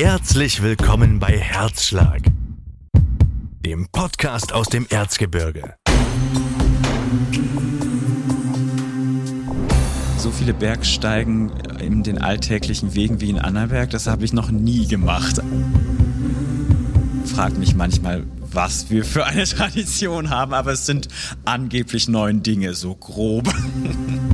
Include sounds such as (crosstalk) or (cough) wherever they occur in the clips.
Herzlich willkommen bei Herzschlag, dem Podcast aus dem Erzgebirge. So viele Bergsteigen in den alltäglichen Wegen wie in Annaberg, das habe ich noch nie gemacht. Frag mich manchmal, was wir für eine (laughs) Tradition haben, aber es sind angeblich neun Dinge, so grob. (laughs)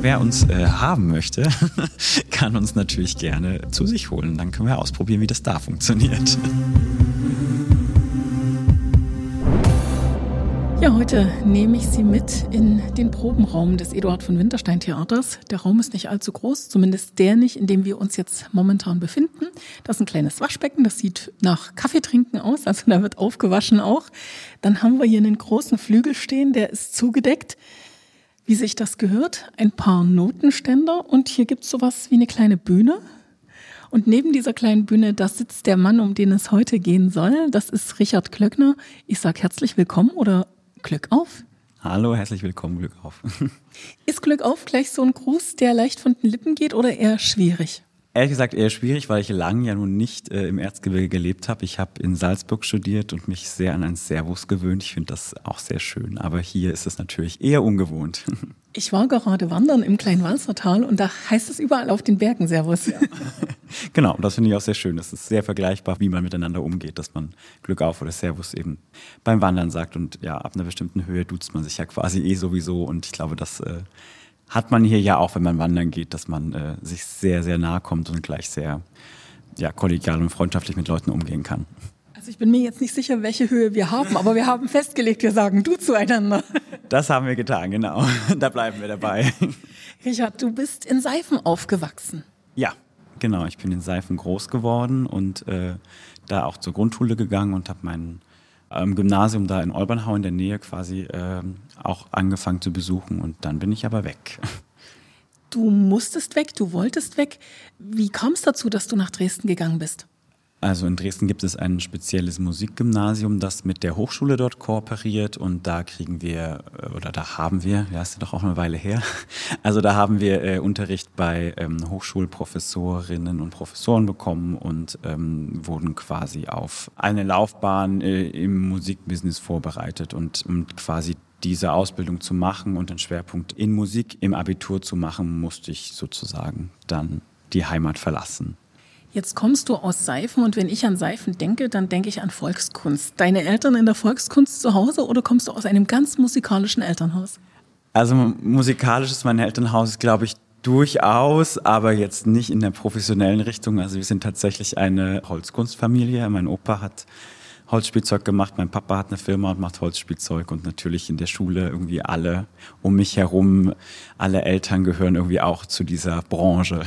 Wer uns äh, haben möchte, (laughs) kann uns natürlich gerne zu sich holen. Dann können wir ausprobieren, wie das da funktioniert. Ja, heute nehme ich Sie mit in den Probenraum des Eduard von Winterstein Theaters. Der Raum ist nicht allzu groß, zumindest der nicht, in dem wir uns jetzt momentan befinden. Das ist ein kleines Waschbecken, das sieht nach Kaffeetrinken aus, also da wird aufgewaschen auch. Dann haben wir hier einen großen Flügel stehen, der ist zugedeckt wie sich das gehört, ein paar Notenständer und hier gibt es sowas wie eine kleine Bühne. Und neben dieser kleinen Bühne, da sitzt der Mann, um den es heute gehen soll. Das ist Richard Klöckner. Ich sage herzlich willkommen oder Glück auf. Hallo, herzlich willkommen, Glück auf. (laughs) ist Glück auf gleich so ein Gruß, der leicht von den Lippen geht oder eher schwierig? Ehrlich gesagt eher schwierig, weil ich lange ja nun nicht äh, im Erzgebirge gelebt habe. Ich habe in Salzburg studiert und mich sehr an ein Servus gewöhnt. Ich finde das auch sehr schön. Aber hier ist es natürlich eher ungewohnt. (laughs) Ich war gerade wandern im Kleinwalsertal und da heißt es überall auf den Bergen Servus. Ja. (laughs) genau, das finde ich auch sehr schön. Es ist sehr vergleichbar, wie man miteinander umgeht, dass man Glück auf oder Servus eben beim Wandern sagt. Und ja, ab einer bestimmten Höhe duzt man sich ja quasi eh sowieso. Und ich glaube, das äh, hat man hier ja auch, wenn man wandern geht, dass man äh, sich sehr, sehr nahe kommt und gleich sehr ja, kollegial und freundschaftlich mit Leuten umgehen kann. Also ich bin mir jetzt nicht sicher, welche Höhe wir haben, aber wir haben festgelegt, wir sagen du zueinander. Das haben wir getan, genau. (laughs) Da bleiben wir dabei. Richard, du bist in Seifen aufgewachsen. Ja, genau. Ich bin in Seifen groß geworden und äh, da auch zur Grundschule gegangen und habe meinen im Gymnasium da in Olbernhau in der Nähe quasi äh, auch angefangen zu besuchen und dann bin ich aber weg. Du musstest weg, du wolltest weg. Wie kam es dazu, dass du nach Dresden gegangen bist? Also in Dresden gibt es ein spezielles Musikgymnasium, das mit der Hochschule dort kooperiert und da kriegen wir äh, oder da haben wir, ja, ist ja doch auch eine Weile her, (laughs) also da haben wir äh, Unterricht bei ähm, Hochschulprofessorinnen und Professoren bekommen und ähm, wurden quasi auf eine Laufbahn äh, im Musikbusiness vorbereitet und um quasi diese Ausbildung zu machen und den Schwerpunkt in Musik im Abitur zu machen, musste ich sozusagen dann die Heimat verlassen. Jetzt kommst du aus Seifen und wenn ich an Seifen denke, dann denke ich an Volkskunst. Deine Eltern in der Volkskunst zu Hause oder kommst du aus einem ganz musikalischen Elternhaus? Also musikalisch ist mein Elternhaus, glaube ich, durchaus, aber jetzt nicht in der professionellen Richtung. Also wir sind tatsächlich eine Holzkunstfamilie. Mein Opa hat Holzspielzeug gemacht, mein Papa hat eine Firma und macht Holzspielzeug und natürlich in der Schule irgendwie alle um mich herum, alle Eltern gehören irgendwie auch zu dieser Branche.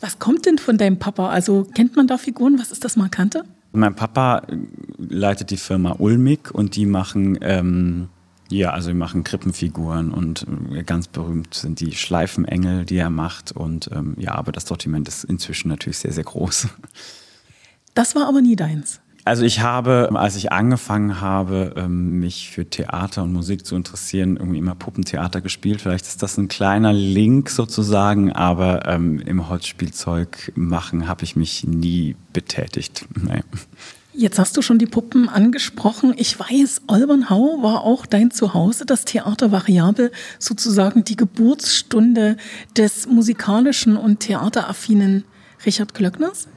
Was kommt denn von deinem Papa? Also kennt man da Figuren? Was ist das Markante? Mein Papa äh, leitet die Firma Ulmig und die machen, ähm, ja, also die machen Krippenfiguren und äh, ganz berühmt sind die Schleifenengel, die er macht. Und ähm, ja, aber das Sortiment ist inzwischen natürlich sehr, sehr groß. Das war aber nie deins. Also ich habe, als ich angefangen habe, ähm, mich für Theater und Musik zu interessieren, irgendwie immer Puppentheater gespielt. Vielleicht ist das ein kleiner Link sozusagen, aber ähm, im Holzspielzeug machen habe ich mich nie betätigt. Nee. Jetzt hast du schon die Puppen angesprochen. Ich weiß, Olbernhau war auch dein Zuhause, das Theater Variabel, sozusagen die Geburtsstunde des musikalischen und theateraffinen Richard Glöckners.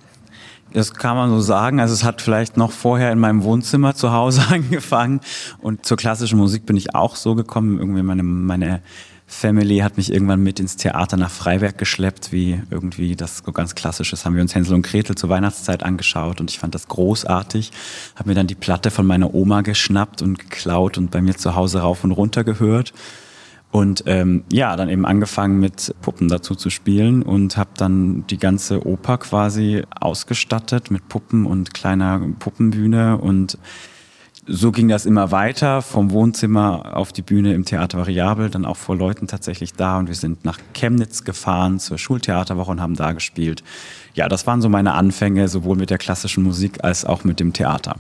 Das kann man so sagen. Also es hat vielleicht noch vorher in meinem Wohnzimmer zu Hause (laughs) angefangen. Und zur klassischen Musik bin ich auch so gekommen. Irgendwie meine, meine Family hat mich irgendwann mit ins Theater nach Freiberg geschleppt, wie irgendwie das so ganz klassisches. Haben wir uns Hänsel und Gretel zur Weihnachtszeit angeschaut und ich fand das großartig. Habe mir dann die Platte von meiner Oma geschnappt und geklaut und bei mir zu Hause rauf und runter gehört. Und ähm, ja, dann eben angefangen mit Puppen dazu zu spielen und habe dann die ganze Oper quasi ausgestattet mit Puppen und kleiner Puppenbühne und so ging das immer weiter vom Wohnzimmer auf die Bühne im Theater Variabel, dann auch vor Leuten tatsächlich da und wir sind nach Chemnitz gefahren zur Schultheaterwoche und haben da gespielt. Ja, das waren so meine Anfänge sowohl mit der klassischen Musik als auch mit dem Theater.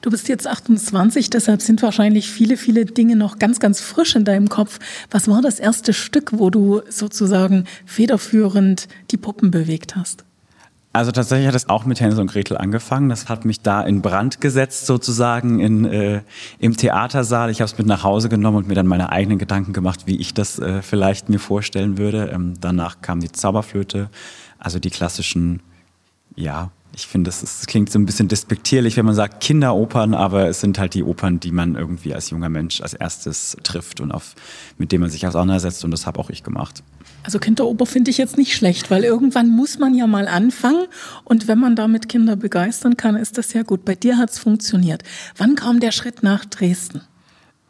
Du bist jetzt 28, deshalb sind wahrscheinlich viele, viele Dinge noch ganz, ganz frisch in deinem Kopf. Was war das erste Stück, wo du sozusagen federführend die Puppen bewegt hast? Also tatsächlich hat es auch mit Hänsel und Gretel angefangen. Das hat mich da in Brand gesetzt sozusagen in, äh, im Theatersaal. Ich habe es mit nach Hause genommen und mir dann meine eigenen Gedanken gemacht, wie ich das äh, vielleicht mir vorstellen würde. Ähm, danach kam die Zauberflöte, also die klassischen, ja, ich finde, das, klingt so ein bisschen despektierlich, wenn man sagt Kinderopern, aber es sind halt die Opern, die man irgendwie als junger Mensch als erstes trifft und auf, mit denen man sich auseinandersetzt und das habe auch ich gemacht. Also Kinderoper finde ich jetzt nicht schlecht, weil irgendwann muss man ja mal anfangen und wenn man damit Kinder begeistern kann, ist das ja gut. Bei dir hat es funktioniert. Wann kam der Schritt nach Dresden?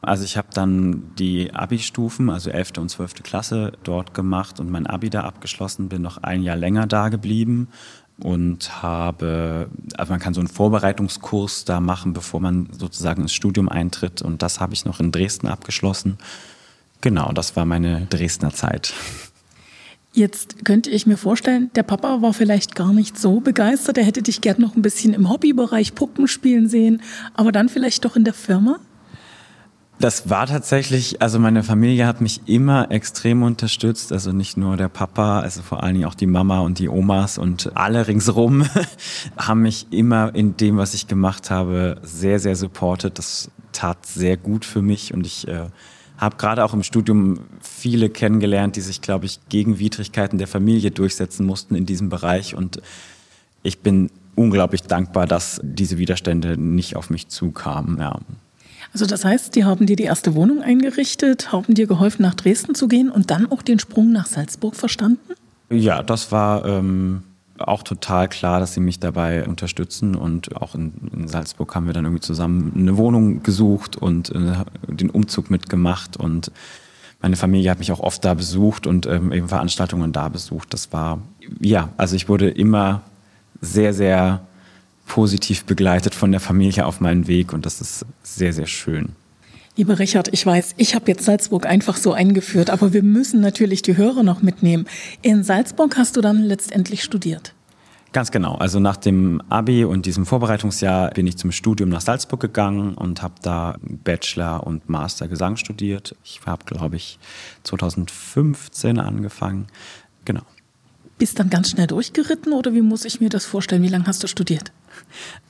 Also ich habe dann die Abi-Stufen, also 11. und 12. Klasse dort gemacht und mein Abi da abgeschlossen, bin noch ein Jahr länger da geblieben und habe, also man kann so einen Vorbereitungskurs da machen, bevor man sozusagen ins Studium eintritt und das habe ich noch in Dresden abgeschlossen. Genau, das war meine Dresdner Zeit. Jetzt könnte ich mir vorstellen, der Papa war vielleicht gar nicht so begeistert. Er hätte dich gern noch ein bisschen im Hobbybereich Puppen spielen sehen, aber dann vielleicht doch in der Firma? Das war tatsächlich, also meine Familie hat mich immer extrem unterstützt, also nicht nur der Papa, also vor allen Dingen auch die Mama und die Omas und alle ringsrum (laughs) haben mich immer in dem, was ich gemacht habe, sehr, sehr supportet. Das tat sehr gut für mich und ich äh, habe gerade auch im Studium viele kennengelernt, die sich, glaube ich, gegen Widrigkeiten der Familie durchsetzen mussten in diesem Bereich und ich bin unglaublich dankbar, dass diese Widerstände nicht auf mich zukamen. Ja. Also das heißt, die haben dir die erste Wohnung eingerichtet, haben dir geholfen, nach Dresden zu gehen und dann auch den Sprung nach Salzburg verstanden? Ja, das war ähm, auch total klar, dass sie mich dabei unterstützen und auch in, in Salzburg haben wir dann irgendwie zusammen eine Wohnung gesucht und äh, den Umzug mitgemacht und meine Familie hat mich auch oft da besucht und ähm, eben Veranstaltungen da besucht. Das war, ja, also ich wurde immer sehr, sehr positiv begleitet von der Familie auf meinen Weg und das ist sehr, sehr schön. Lieber Richard, ich weiß, ich habe jetzt Salzburg einfach so eingeführt, aber wir müssen natürlich die Hörer noch mitnehmen. In Salzburg hast du dann letztendlich studiert. Ganz genau. Also nach dem Abi und diesem Vorbereitungsjahr bin ich zum Studium nach Salzburg gegangen und habe da Bachelor und Master Gesang studiert. Ich habe, glaube ich, 2015 angefangen. Genau. Bist dann ganz schnell durchgeritten oder wie muss ich mir das vorstellen? Wie lange hast du studiert?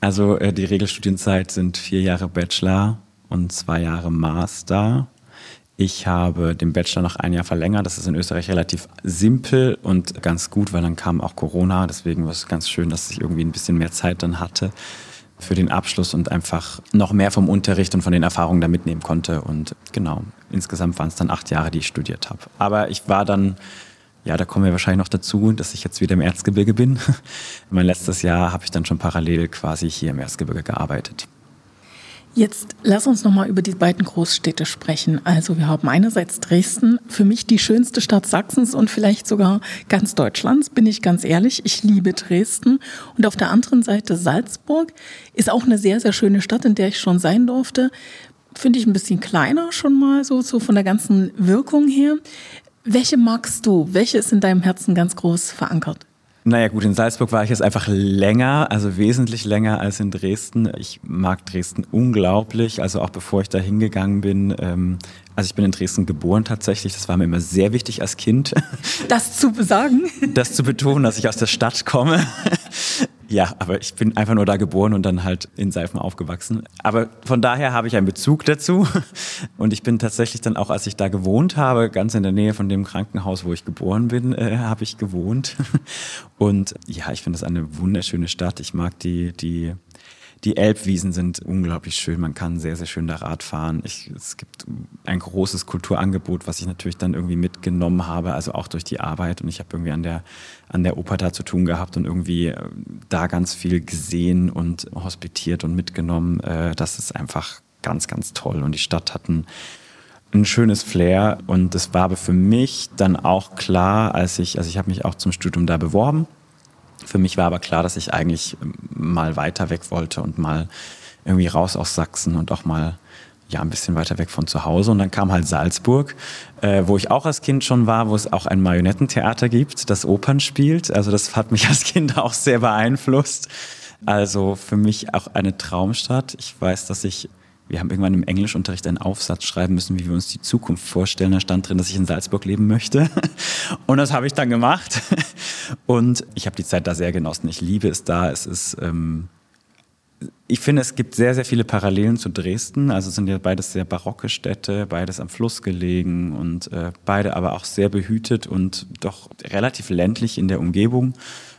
Also äh, die Regelstudienzeit sind vier Jahre Bachelor und zwei Jahre Master. Ich habe den Bachelor noch ein Jahr verlängert. Das ist in Österreich relativ simpel und ganz gut, weil dann kam auch Corona. Deswegen war es ganz schön, dass ich irgendwie ein bisschen mehr Zeit dann hatte für den Abschluss und einfach noch mehr vom Unterricht und von den Erfahrungen da mitnehmen konnte. Und genau, insgesamt waren es dann acht Jahre, die ich studiert habe. Aber ich war dann ja, da kommen wir wahrscheinlich noch dazu, dass ich jetzt wieder im Erzgebirge bin. (laughs) mein letztes Jahr habe ich dann schon parallel quasi hier im Erzgebirge gearbeitet. Jetzt lass uns noch mal über die beiden Großstädte sprechen. Also wir haben einerseits Dresden, für mich die schönste Stadt Sachsens und vielleicht sogar ganz Deutschlands, bin ich ganz ehrlich. Ich liebe Dresden. Und auf der anderen Seite Salzburg ist auch eine sehr, sehr schöne Stadt, in der ich schon sein durfte. Finde ich ein bisschen kleiner schon mal so, so von der ganzen Wirkung her. Welche magst du? Welche ist in deinem Herzen ganz groß verankert? Naja gut, in Salzburg war ich jetzt einfach länger, also wesentlich länger als in Dresden. Ich mag Dresden unglaublich, also auch bevor ich da hingegangen bin. Ähm, also ich bin in Dresden geboren tatsächlich, das war mir immer sehr wichtig als Kind. Das zu sagen? Das zu betonen, dass ich aus der Stadt komme. Ja, aber ich bin einfach nur da geboren und dann halt in Seifen aufgewachsen. Aber von daher habe ich einen Bezug dazu. (laughs) Und ich bin tatsächlich dann auch, als ich da gewohnt habe, ganz in der Nähe von dem Krankenhaus, wo ich geboren bin, äh, habe ich gewohnt. (laughs) Und ja, ich finde es eine wunderschöne Stadt. Ich mag die, die die Elbwiesen sind unglaublich schön. Man kann sehr, sehr schön da Rad fahren. Ich, es gibt ein großes Kulturangebot, was ich natürlich dann irgendwie mitgenommen habe, also auch durch die Arbeit. Und ich habe irgendwie an der, an der Oper da zu tun gehabt und irgendwie äh, da ganz viel gesehen und hospitiert und mitgenommen. Äh, das ist einfach ganz, ganz toll. Und die Stadt hat ein, ein schönes Flair. Und es war aber für mich dann auch klar, als ich, also ich habe mich auch zum Studium da beworben für mich war aber klar, dass ich eigentlich mal weiter weg wollte und mal irgendwie raus aus Sachsen und auch mal ja ein bisschen weiter weg von zu Hause. Und dann kam halt Salzburg, äh, wo ich auch als Kind schon war, wo es auch ein Marionettentheater gibt, das Opern spielt. Also das hat mich (laughs) als Kind auch sehr beeinflusst. Also für mich auch eine Traumstadt. Ich weiß, dass ich wir haben irgendwann im Englischunterricht einen Aufsatz schreiben müssen, wie wir uns die Zukunft vorstellen. Da stand drin, dass ich in Salzburg leben möchte. (laughs) Und das habe ich dann gemacht. (laughs) Und ich habe die Zeit da sehr genossen. Ich liebe es da. Es ist, ähm, ich finde, es gibt sehr, sehr viele Parallelen zu Dresden. Also es sind ja beides sehr barocke Städte, beides am Fluss gelegen und äh, beide aber auch sehr behütet und doch relativ ländlich in der Umgebung.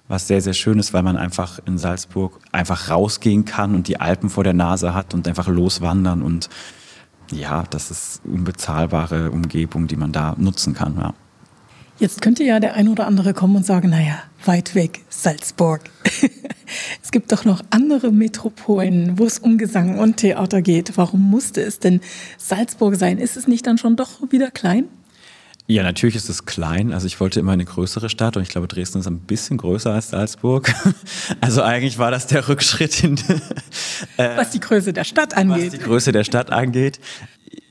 Was sehr, sehr schön ist, weil man einfach in Salzburg einfach rausgehen kann und die Alpen vor der Nase hat und einfach loswandern und ja, das ist unbezahlbare Umgebung, die man da nutzen kann. Ja. Jetzt könnte ja der ein oder andere kommen und sagen, naja, weit weg, Salzburg. (laughs) es gibt doch noch andere Metropolen, wo es um Gesang und Theater geht. Warum musste es denn Salzburg sein? Ist es nicht dann schon doch wieder klein? Ja, natürlich ist es klein. Also ich wollte immer eine größere Stadt und ich glaube, Dresden ist ein bisschen größer als Salzburg. (laughs) Also eigentlich war das der Rückschritt in äh, was die Größe der Stadt angeht. Was die Größe der Stadt angeht.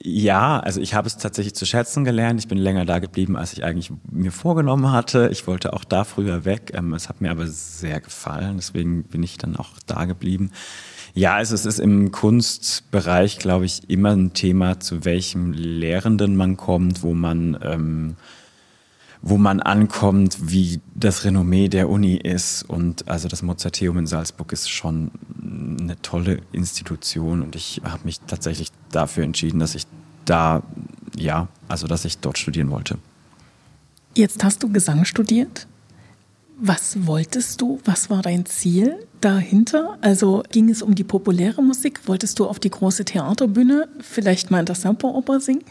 Ja, also ich habe es tatsächlich zu schätzen gelernt. Ich bin länger da geblieben, als ich eigentlich mir vorgenommen hatte. Ich wollte auch da früher weg. Ähm, es hat mir aber sehr gefallen, deswegen bin ich dann auch da geblieben. Ja, also es ist im Kunstbereich, glaube ich, immer ein Thema, zu welchem Lehrenden man kommt, wo man, ähm, wo man ankommt, wie das Renommee der Uni ist. Und also das Mozarteum in Salzburg ist schon eine tolle Institution und ich habe mich tatsächlich dafür entschieden, dass ich da, ja, also dass ich dort studieren wollte. Jetzt hast du Gesang studiert. Was wolltest du? Was war dein Ziel dahinter? Also ging es um die populäre Musik? Wolltest du auf die große Theaterbühne vielleicht mal in der Semperoper singen?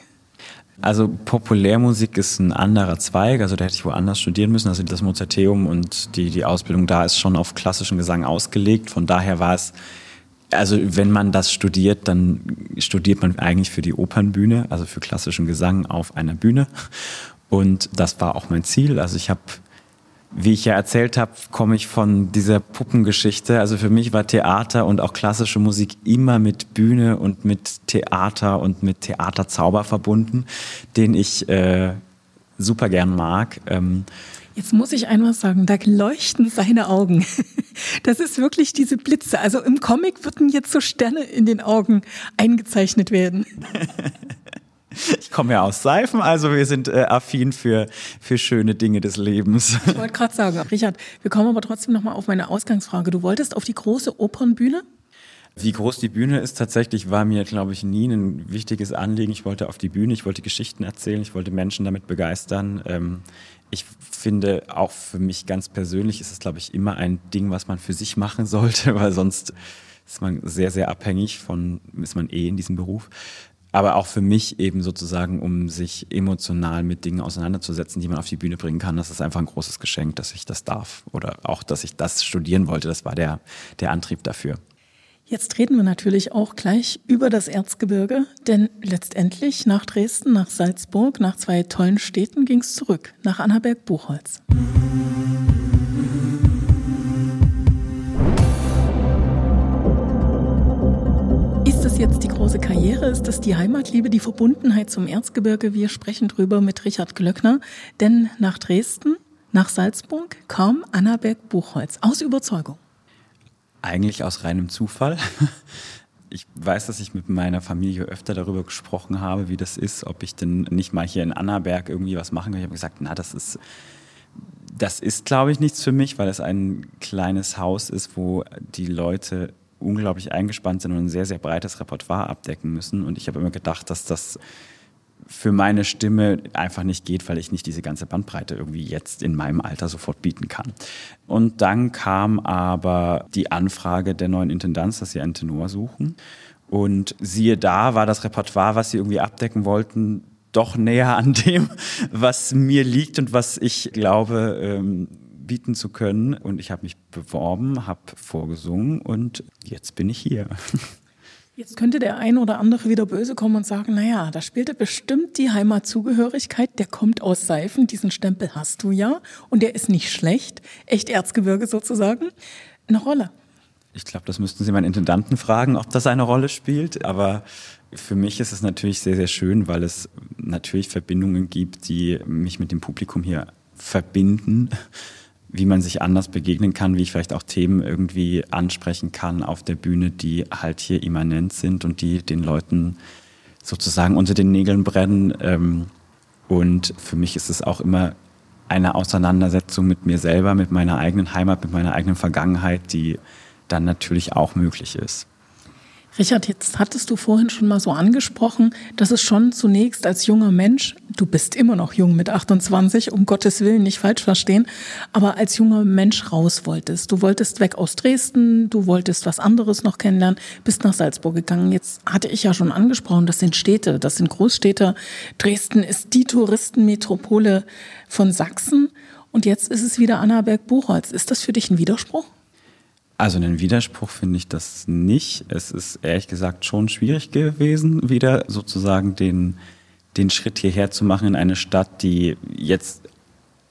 Also Populärmusik ist ein anderer Zweig, also da hätte ich woanders studieren müssen. Also das Mozarteum und die, die Ausbildung da ist schon auf klassischen Gesang ausgelegt. Von daher war es, also wenn man das studiert, dann studiert man eigentlich für die Opernbühne, also für klassischen Gesang auf einer Bühne. Und das war auch mein Ziel. Also ich habe wie ich ja erzählt habe, komme ich von dieser Puppengeschichte. Also für mich war Theater und auch klassische Musik immer mit Bühne und mit Theater und mit Theaterzauber verbunden, den ich äh, super gern mag. Ähm, Jetzt muss ich einmal sagen, da leuchten seine Augen. (laughs) Das ist wirklich diese Blitze. Also im Comic würden jetzt so Sterne in den Augen eingezeichnet werden. (laughs) Komme ja aus Seifen, also wir sind äh, affin für, für schöne Dinge des Lebens. Ich wollte gerade sagen, Richard, wir kommen aber trotzdem nochmal auf meine Ausgangsfrage. Du wolltest auf die große Opernbühne? Wie groß die Bühne ist, tatsächlich war mir, glaube ich, nie ein wichtiges Anliegen. Ich wollte auf die Bühne, ich wollte Geschichten erzählen, ich wollte Menschen damit begeistern. Ähm, ich finde auch für mich ganz persönlich ist es, glaube ich, immer ein Ding, was man für sich machen sollte, (laughs) weil sonst ist man sehr, sehr abhängig von, ist man eh in diesem Beruf aber auch für mich eben sozusagen, um sich emotional mit Dingen auseinanderzusetzen, die man auf die Bühne bringen kann. Das ist einfach ein großes Geschenk, dass ich das darf. Oder auch, dass ich das studieren wollte. Das war der, der Antrieb dafür. Jetzt reden wir natürlich auch gleich über das Erzgebirge, denn letztendlich nach Dresden, nach Salzburg, nach zwei tollen Städten ging es zurück, nach Annaberg-Buchholz. Jetzt die große Karriere? Ist das die Heimatliebe, die Verbundenheit zum Erzgebirge? Wir sprechen drüber mit Richard Glöckner. Denn nach Dresden, nach Salzburg kam Annaberg Buchholz aus Überzeugung. Eigentlich aus reinem Zufall. (laughs) Ich weiß, dass ich mit meiner Familie öfter darüber gesprochen habe, wie das ist, ob ich denn nicht mal hier in Annaberg irgendwie was machen kann. Ich habe gesagt, na, das ist, das ist, glaube ich, nichts für mich, weil es ein kleines Haus ist, wo die Leute unglaublich eingespannt sind und ein sehr, sehr breites Repertoire abdecken müssen. Und ich habe immer gedacht, dass das für meine Stimme einfach nicht geht, weil ich nicht diese ganze Bandbreite irgendwie jetzt in meinem Alter sofort bieten kann. Und dann kam aber die Anfrage der neuen Intendanz, dass sie einen Tenor suchen. Und siehe da, war das Repertoire, was sie irgendwie abdecken wollten, doch näher an dem, was mir liegt und was ich glaube, ähm, bieten zu können. Und ich habe mich beworben, habe vorgesungen und jetzt bin ich hier. (laughs) Jetzt könnte der ein oder andere wieder böse kommen und sagen, naja, da spielte bestimmt die Heimatzugehörigkeit, der kommt aus Seifen, diesen Stempel hast du ja und der ist nicht schlecht, echt Erzgebirge sozusagen, eine Rolle. Ich glaube, das müssten Sie meinen Intendanten fragen, ob das eine Rolle spielt, aber für mich ist es natürlich sehr, sehr schön, weil es natürlich Verbindungen gibt, die mich mit dem Publikum hier verbinden wie man sich anders begegnen kann, wie ich vielleicht auch Themen irgendwie ansprechen kann auf der Bühne, die halt hier immanent sind und die den Leuten sozusagen unter den Nägeln brennen. Ähm, und für mich ist es auch immer eine Auseinandersetzung mit mir selber, mit meiner eigenen Heimat, mit meiner eigenen Vergangenheit, die dann natürlich auch möglich ist. Richard, jetzt hattest du vorhin schon mal so angesprochen, dass es schon zunächst als junger Mensch, du bist immer noch jung mit 28, um Gottes Willen nicht falsch verstehen, aber als junger Mensch raus wolltest. Du wolltest weg aus Dresden, du wolltest was anderes noch kennenlernen, bist nach Salzburg gegangen. Jetzt hatte ich ja schon angesprochen, das sind Städte, das sind Großstädte. Dresden ist die Touristenmetropole von Sachsen und jetzt ist es wieder Annaberg-Buchholz. Ist das für dich ein Widerspruch? Also einen Widerspruch finde ich das nicht. Es ist ehrlich gesagt schon schwierig gewesen, wieder sozusagen den, den Schritt hierher zu machen in eine Stadt, die jetzt,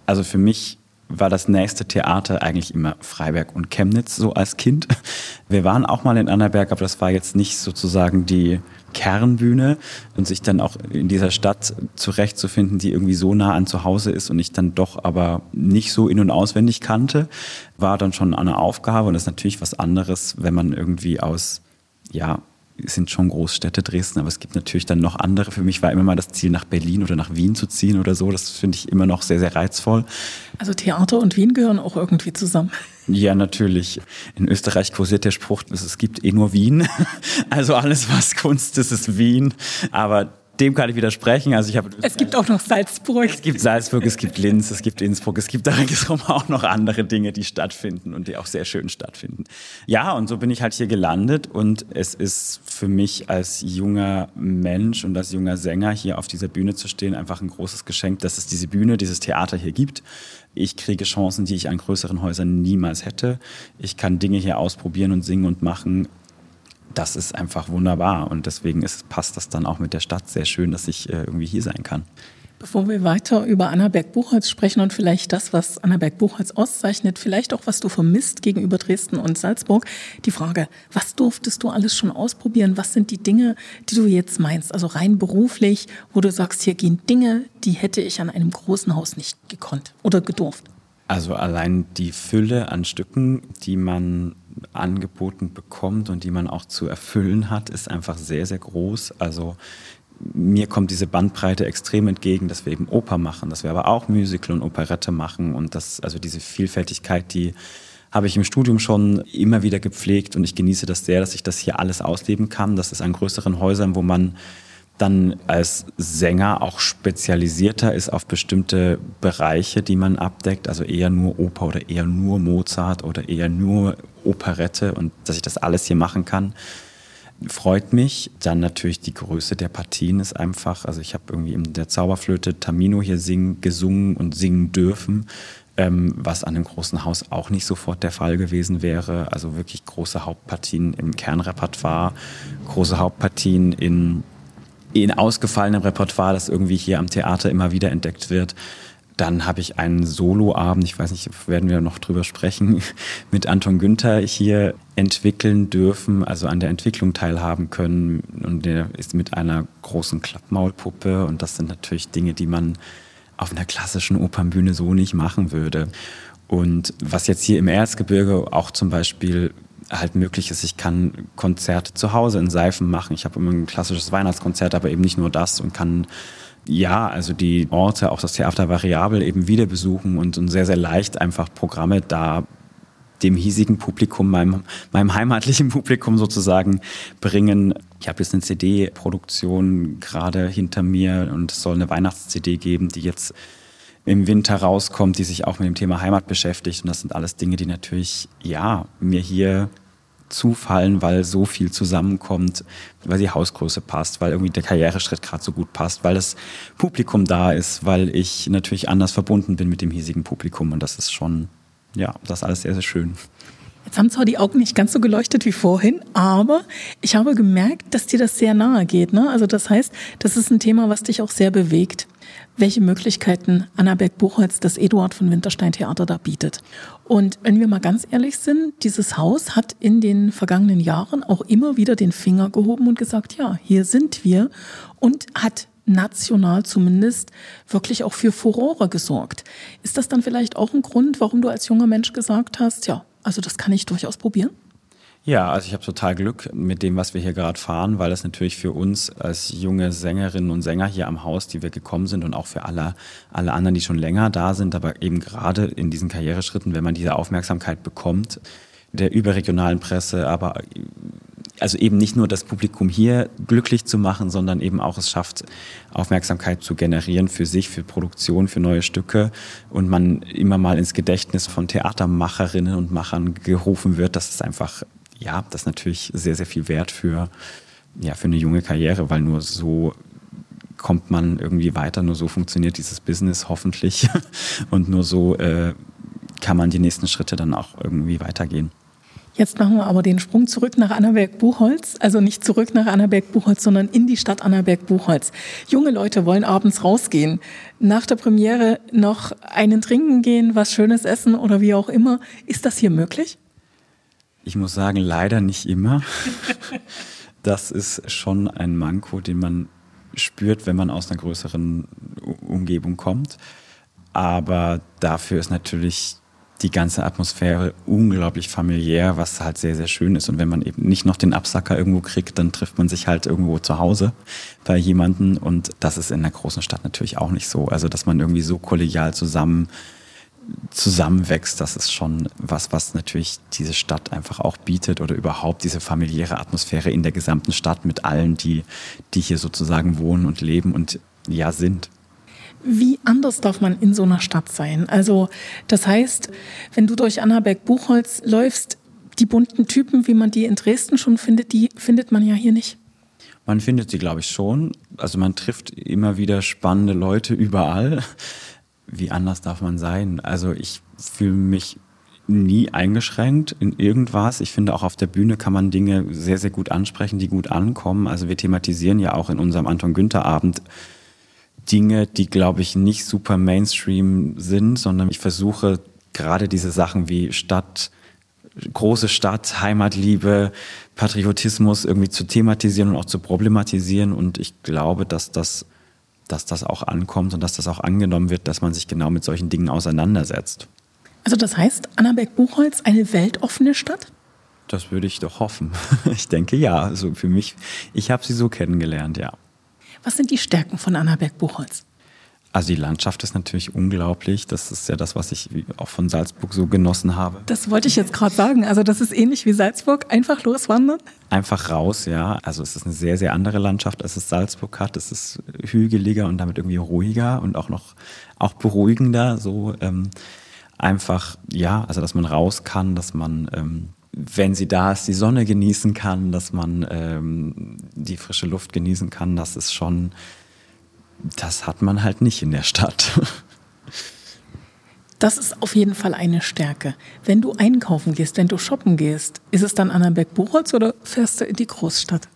also für mich war das nächste Theater eigentlich immer Freiberg und Chemnitz so als Kind. Wir waren auch mal in Annaberg, aber das war jetzt nicht sozusagen die Kernbühne und sich dann auch in dieser Stadt zurechtzufinden, die irgendwie so nah an zu Hause ist und ich dann doch aber nicht so in- und auswendig kannte, war dann schon eine Aufgabe und das ist natürlich was anderes, wenn man irgendwie aus, ja, sind schon Großstädte Dresden, aber es gibt natürlich dann noch andere. Für mich war immer mal das Ziel, nach Berlin oder nach Wien zu ziehen oder so. Das finde ich immer noch sehr, sehr reizvoll. Also Theater und Wien gehören auch irgendwie zusammen. Ja, natürlich. In Österreich kursiert der Spruch, es gibt eh nur Wien. (laughs) Also alles, was Kunst ist, ist Wien. Aber dem kann ich widersprechen. Also ich habe es gibt auch noch Salzburg. Es gibt Salzburg, es gibt Linz, es gibt Innsbruck, es gibt (laughs) da ringsherum auch noch andere Dinge, die stattfinden und die auch sehr schön stattfinden. Ja, und so bin ich halt hier gelandet und es ist für mich als junger Mensch und als junger Sänger hier auf dieser Bühne zu stehen einfach ein großes Geschenk, dass es diese Bühne, dieses Theater hier gibt. Ich kriege Chancen, die ich an größeren Häusern niemals hätte. Ich kann Dinge hier ausprobieren und singen und machen, das ist einfach wunderbar und deswegen ist, passt das dann auch mit der Stadt sehr schön, dass ich äh, irgendwie hier sein kann. Bevor wir weiter über Annaberg-Buchholz sprechen und vielleicht das, was Annaberg-Buchholz auszeichnet, vielleicht auch, was du vermisst gegenüber Dresden und Salzburg, die Frage, was durftest du alles schon ausprobieren? Was sind die Dinge, die du jetzt meinst, also rein beruflich, wo du sagst, hier gehen Dinge, die hätte ich an einem großen Haus nicht gekonnt oder gedurft? Also allein die Fülle an Stücken, die man angeboten bekommt und die man auch zu erfüllen hat, ist einfach sehr, sehr groß. Also mir kommt diese Bandbreite extrem entgegen, dass wir eben Oper machen, dass wir aber auch Musical und Operette machen und das, also diese Vielfältigkeit, die habe ich im Studium schon immer wieder gepflegt und ich genieße das sehr, dass ich das hier alles ausleben kann. Das ist an größeren Häusern, wo man dann als Sänger auch spezialisierter ist auf bestimmte Bereiche, die man abdeckt, also eher nur Oper oder eher nur Mozart oder eher nur Operette und dass ich das alles hier machen kann, freut mich. Dann natürlich die Größe der Partien ist einfach, also ich habe irgendwie in der Zauberflöte Tamino hier singen, gesungen und singen dürfen, ähm, was an einem großen Haus auch nicht sofort der Fall gewesen wäre. Also wirklich große Hauptpartien im Kernrepertoire, große Hauptpartien in in ausgefallenem Repertoire, das irgendwie hier am Theater immer wieder entdeckt wird. Dann habe ich einen Soloabend, ich weiß nicht, werden wir noch drüber sprechen, (laughs) mit Anton Günther hier entwickeln dürfen, also an der Entwicklung teilhaben können. Und der ist mit einer großen Klappmaulpuppe. Und das sind natürlich Dinge, die man auf einer klassischen Opernbühne so nicht machen würde. Und was jetzt hier im Erzgebirge auch zum Beispiel halt möglich ist. Ich kann Konzerte zu Hause in Seifen machen. Ich habe immer ein klassisches Weihnachtskonzert, aber eben nicht nur das und kann ja, also die Orte, auch das Theater variabel eben wieder besuchen und, und sehr, sehr leicht einfach Programme da dem hiesigen Publikum, meinem, meinem heimatlichen (laughs) Publikum sozusagen bringen. Ich habe jetzt eine CD-Produktion gerade hinter mir und es soll eine Weihnachts-CD geben, die jetzt im Winter rauskommt, die sich auch mit dem Thema Heimat beschäftigt. Und das sind alles Dinge, die natürlich, ja, mir hier zufallen, weil so viel zusammenkommt, weil die Hausgröße passt, weil irgendwie der Karriereschritt gerade so gut passt, weil das Publikum da ist, weil ich natürlich anders verbunden bin mit dem hiesigen Publikum. Und das ist schon, ja, das ist alles sehr, sehr schön. Jetzt haben zwar die Augen nicht ganz so geleuchtet wie vorhin, aber ich habe gemerkt, dass dir das sehr nahe geht. Ne? Also das heißt, das ist ein Thema, was dich auch sehr bewegt welche Möglichkeiten Annaberg-Buchholz das Eduard von Winterstein Theater da bietet. Und wenn wir mal ganz ehrlich sind, dieses Haus hat in den vergangenen Jahren auch immer wieder den Finger gehoben und gesagt, ja, hier sind wir und hat national zumindest wirklich auch für Furore gesorgt. Ist das dann vielleicht auch ein Grund, warum du als junger Mensch gesagt hast, ja, also das kann ich durchaus probieren? Ja, also ich habe total Glück mit dem, was wir hier gerade fahren, weil das natürlich für uns als junge Sängerinnen und Sänger hier am Haus, die wir gekommen sind und auch für alle, alle anderen, die schon länger da sind, aber eben gerade in diesen Karriereschritten, wenn man diese Aufmerksamkeit bekommt, der überregionalen Presse, aber also eben nicht nur das Publikum hier glücklich zu machen, sondern eben auch es schafft, Aufmerksamkeit zu generieren für sich, für Produktion, für neue Stücke und man immer mal ins Gedächtnis von Theatermacherinnen und Machern gerufen wird. Das ist einfach, ja, das ist natürlich sehr, sehr viel wert für, ja, für eine junge Karriere, weil nur so kommt man irgendwie weiter, nur so funktioniert dieses Business hoffentlich (laughs) und nur so äh, kann man die nächsten Schritte dann auch irgendwie weitergehen. Jetzt machen wir aber den Sprung zurück nach Annaberg-Buchholz. Also nicht zurück nach Annaberg-Buchholz, sondern in die Stadt Annaberg-Buchholz. Junge Leute wollen abends rausgehen. Nach der Premiere noch einen trinken gehen, was Schönes essen oder wie auch immer. Ist das hier möglich? Ich muss sagen, leider nicht immer. (laughs) Das ist schon ein Manko, den man spürt, wenn man aus einer größeren Umgebung kommt. Aber dafür ist natürlich die ganze Atmosphäre unglaublich familiär, was halt sehr, sehr schön ist. Und wenn man eben nicht noch den Absacker irgendwo kriegt, dann trifft man sich halt irgendwo zu Hause bei jemanden. Und das ist in einer großen Stadt natürlich auch nicht so. Also, dass man irgendwie so kollegial zusammen zusammenwächst, das ist schon was, was natürlich diese Stadt einfach auch bietet oder überhaupt diese familiäre Atmosphäre in der gesamten Stadt mit allen, die, die hier sozusagen wohnen und leben und ja sind. Wie anders darf man in so einer Stadt sein? Also das heißt, wenn du durch Annaberg-Buchholz läufst, die bunten Typen, wie man die in Dresden schon findet, die findet man ja hier nicht. Man findet sie, glaube ich, schon. Also man trifft immer wieder spannende Leute überall. Wie anders darf man sein? Also ich fühle mich nie eingeschränkt in irgendwas. Ich finde, auch auf der Bühne kann man Dinge sehr, sehr gut ansprechen, die gut ankommen. Also wir thematisieren ja auch in unserem Anton Günther Abend Dinge, die, glaube ich, nicht super Mainstream sind, sondern ich versuche gerade diese Sachen wie Stadt, große Stadt, Heimatliebe, Patriotismus irgendwie zu thematisieren und auch zu problematisieren. Und ich glaube, dass das, dass das auch ankommt und dass das auch angenommen wird, dass man sich genau mit solchen Dingen auseinandersetzt. Also das heißt, Annaberg-Buchholz eine weltoffene Stadt? Das würde ich doch hoffen. (laughs) Ich denke ja. Also für mich, ich habe sie so kennengelernt, ja. Was sind die Stärken von Annaberg-Buchholz? Also die Landschaft ist natürlich unglaublich. Das ist ja das, was ich auch von Salzburg so genossen habe. Das wollte ich jetzt gerade sagen. Also das ist ähnlich wie Salzburg. Einfach loswandern? Einfach raus, ja. Also es ist eine sehr, sehr andere Landschaft, als es Salzburg hat. Es ist hügeliger und damit irgendwie ruhiger und auch noch auch beruhigender. So ähm, einfach, ja, also dass man raus kann, dass man ähm, wenn sie da ist, die Sonne genießen kann, dass man ähm, die frische Luft genießen kann, das ist schon, das hat man halt nicht in der Stadt. (laughs) Das ist auf jeden Fall eine Stärke. Wenn du einkaufen gehst, wenn du shoppen gehst, ist es dann Annaberg-Buchholz oder fährst du in die Großstadt?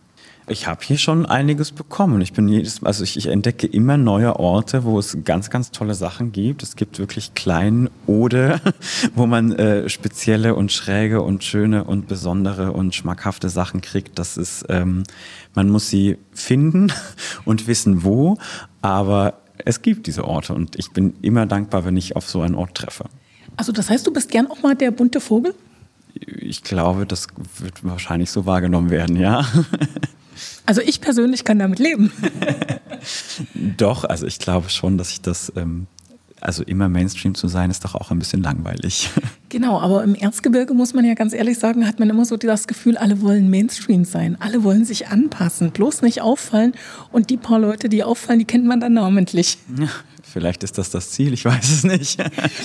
Ich habe hier schon einiges bekommen. Ich bin jedes, also ich, ich, entdecke immer neue Orte, wo es ganz, ganz tolle Sachen gibt. Es gibt wirklich Kleinode, (laughs) wo man äh, spezielle und schräge und schöne und besondere und schmackhafte Sachen kriegt. Das ist, ähm, man muss sie finden (laughs) und wissen wo, aber es gibt diese Orte und ich bin immer dankbar, wenn ich auf so einen Ort treffe. Also das heißt, du bist gern auch mal der bunte Vogel? Ich glaube, das wird wahrscheinlich so wahrgenommen werden, ja. (laughs) Also ich persönlich kann damit leben. (laughs) doch, also ich glaube schon, dass ich das, ähm, also immer Mainstream zu sein, ist doch auch ein bisschen langweilig. (laughs) Genau, aber im Erzgebirge muss man ja ganz ehrlich sagen, hat man immer so das Gefühl, alle wollen Mainstream sein, alle wollen sich anpassen, bloß nicht auffallen. Und die paar Leute, die auffallen, die kennt man dann namentlich. Ja, vielleicht ist das das Ziel, ich weiß es nicht.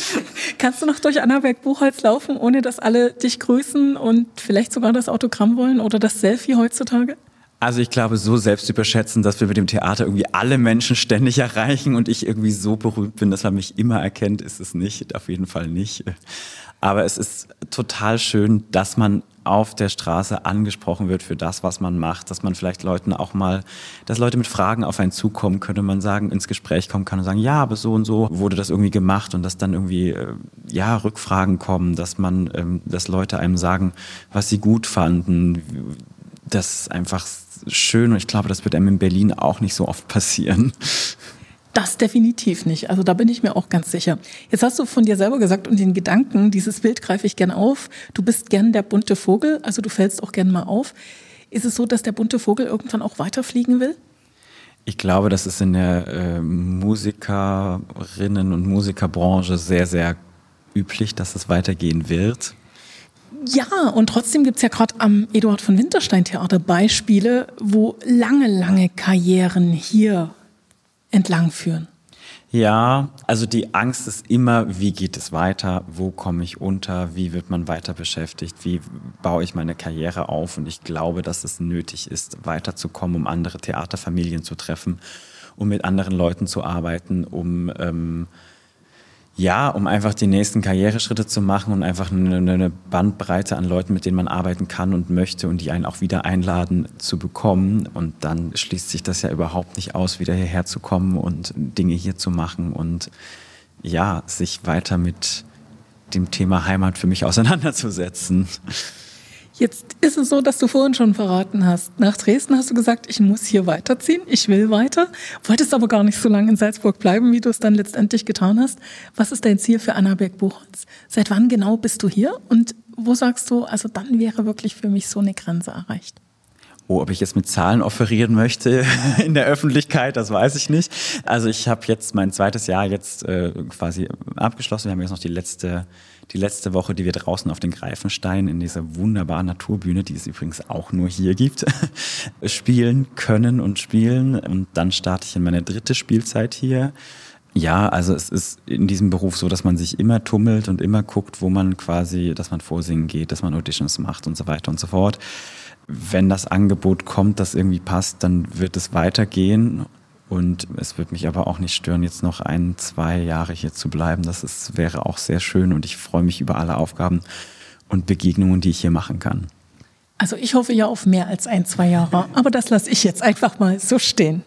(laughs) Kannst du noch durch Annaberg-Buchholz laufen, ohne dass alle dich grüßen und vielleicht sogar das Autogramm wollen oder das Selfie heutzutage? Also ich glaube, so selbst überschätzen, dass wir mit dem Theater irgendwie alle Menschen ständig erreichen und ich irgendwie so berühmt bin, dass man mich immer erkennt, ist es nicht, auf jeden Fall nicht. Aber es ist total schön, dass man auf der Straße angesprochen wird für das, was man macht, dass man vielleicht Leuten auch mal, dass Leute mit Fragen auf einen zukommen, könnte man sagen, ins Gespräch kommen kann und sagen, ja, aber so und so wurde das irgendwie gemacht und dass dann irgendwie, äh, ja, Rückfragen kommen, dass man, ähm, dass Leute einem sagen, was sie gut fanden, das ist einfach schön und ich glaube, das wird einem in Berlin auch nicht so oft passieren. Das definitiv nicht. Also da bin ich mir auch ganz sicher. Jetzt hast du von dir selber gesagt und den Gedanken, dieses Bild greife ich gern auf. Du bist gern der bunte Vogel, also du fällst auch gern mal auf. Ist es so, dass der bunte Vogel irgendwann auch weiterfliegen will? Ich glaube, das ist in der äh, Musikerinnen- und Musikerbranche sehr, sehr üblich, dass es weitergehen wird. Ja, und trotzdem gibt es ja gerade am Eduard von Winterstein Theater Beispiele, wo lange, lange Karrieren hier entlang führen? Ja, also die Angst ist immer, wie geht es weiter, wo komme ich unter, wie wird man weiter beschäftigt, wie baue ich meine Karriere auf? Und ich glaube, dass es nötig ist, weiterzukommen, um andere Theaterfamilien zu treffen, um mit anderen Leuten zu arbeiten, um ähm, ja, um einfach die nächsten Karriereschritte zu machen und einfach eine, eine, Bandbreite an Leuten, mit denen man arbeiten kann und möchte und die einen auch wieder einladen zu bekommen. Und dann schließt sich das ja überhaupt nicht aus, wieder hierher zu kommen und Dinge hier zu machen und ja, sich weiter mit dem Thema Heimat für mich (laughs) auseinanderzusetzen. Jetzt ist es so, dass du vorhin schon verraten hast. Nach Dresden hast du gesagt, ich muss hier weiterziehen, ich will weiter. Wolltest aber gar nicht so lange in Salzburg bleiben, wie du es dann letztendlich getan hast. Was ist dein Ziel für Annaberg-Buchholz? Seit wann genau bist du hier? Und wo sagst du, also dann wäre wirklich für mich so eine Grenze erreicht? Oh, ob ich jetzt mit Zahlen offerieren möchte (laughs) in der Öffentlichkeit, das weiß ich nicht. Also ich habe jetzt mein zweites Jahr jetzt äh, quasi abgeschlossen. Wir haben jetzt noch die letzte, die letzte Woche, die wir draußen auf den Greifenstein in dieser wunderbaren Naturbühne, die es übrigens auch nur hier gibt, (laughs) spielen können und spielen. Und dann starte ich in meine dritte Spielzeit hier. Ja, also es ist in diesem Beruf so, dass man sich immer tummelt und immer guckt, wo man quasi, dass man vorsingen geht, dass man Auditions macht und so weiter und so fort wenn das Angebot kommt, das irgendwie passt, dann wird es weitergehen. Und es wird mich aber auch nicht stören, jetzt noch ein, zwei Jahre hier zu bleiben. Das ist, wäre auch sehr schön und ich freue mich über alle Aufgaben und Begegnungen, die ich hier machen kann. Also ich hoffe ja auf mehr als ein, zwei Jahre, aber das lasse ich jetzt einfach mal so stehen.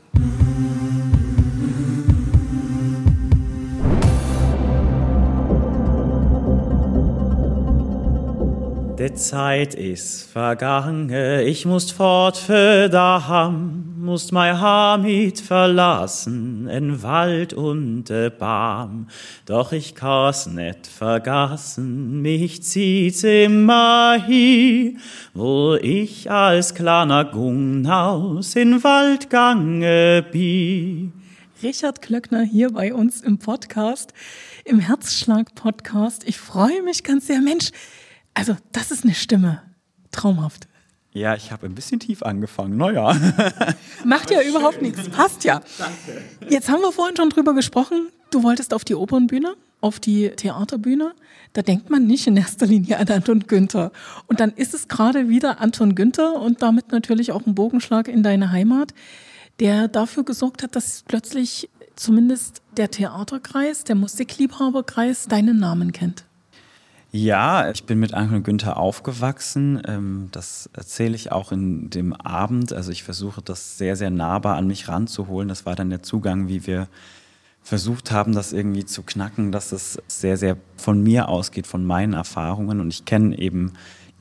Die Zeit ist vergangen, ich muss fort für daheim, muss mein Hamid verlassen, in Wald und de Baum. Doch ich kann's net vergassen, mich zieht's immer hier, wo ich als kleiner Gungnaus in Wald gange bi. Richard Klöckner hier bei uns im Podcast, im Herzschlag-Podcast. Ich freue mich ganz sehr. Mensch, also, das ist eine Stimme. Traumhaft. Ja, ich habe ein bisschen tief angefangen. Naja. (laughs) Macht ja überhaupt nichts. Passt ja. Danke. Jetzt haben wir vorhin schon drüber gesprochen. Du wolltest auf die Opernbühne, auf die Theaterbühne. Da denkt man nicht in erster Linie an Anton Günther. Und dann ist es gerade wieder Anton Günther und damit natürlich auch ein Bogenschlag in deine Heimat, der dafür gesorgt hat, dass plötzlich zumindest der Theaterkreis, der Musikliebhaberkreis deinen Namen kennt. Ja, ich bin mit Anton Günther aufgewachsen. Ähm, das erzähle ich auch in dem Abend. Also ich versuche das sehr, sehr nahbar an mich ranzuholen. Das war dann der Zugang, wie wir versucht haben, das irgendwie zu knacken, dass es sehr, sehr von mir ausgeht, von meinen Erfahrungen. Und ich kenne eben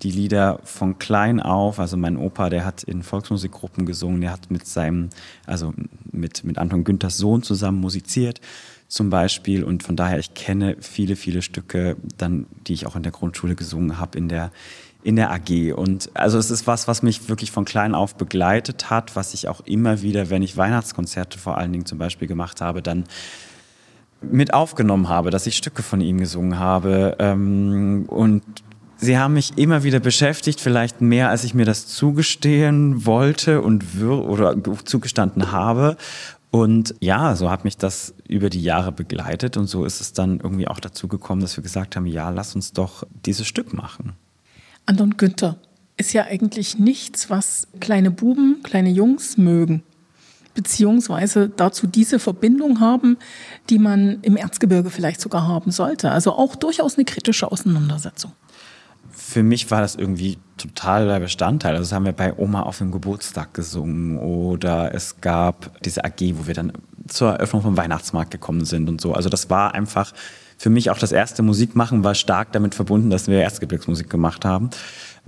die Lieder von klein auf. Also mein Opa, der hat in Volksmusikgruppen gesungen, der hat mit seinem, also mit, mit Anton Günthers Sohn zusammen musiziert zum Beispiel. Und von daher, ich kenne viele, viele Stücke, dann, die ich auch in der Grundschule gesungen habe, in der, in der AG. Und also es ist was, was mich wirklich von klein auf begleitet hat, was ich auch immer wieder, wenn ich Weihnachtskonzerte vor allen Dingen zum Beispiel gemacht habe, dann mit aufgenommen habe, dass ich Stücke von ihm gesungen habe. Ähm, und sie haben mich immer wieder beschäftigt, vielleicht mehr, als ich mir das zugestehen wollte und oder zugestanden habe. Und ja, so hat mich das über die Jahre begleitet und so ist es dann irgendwie auch dazu gekommen, dass wir gesagt haben, ja, lass uns doch dieses Stück machen. Anton Günther ist ja eigentlich nichts, was kleine Buben, kleine Jungs mögen, beziehungsweise dazu diese Verbindung haben, die man im Erzgebirge vielleicht sogar haben sollte. Also auch durchaus eine kritische Auseinandersetzung für mich war das irgendwie totaler Bestandteil. Also das haben wir bei Oma auf dem Geburtstag gesungen oder es gab diese AG, wo wir dann zur Eröffnung vom Weihnachtsmarkt gekommen sind und so. Also das war einfach für mich auch das erste Musikmachen war stark damit verbunden, dass wir Erzgebirgsmusik gemacht haben.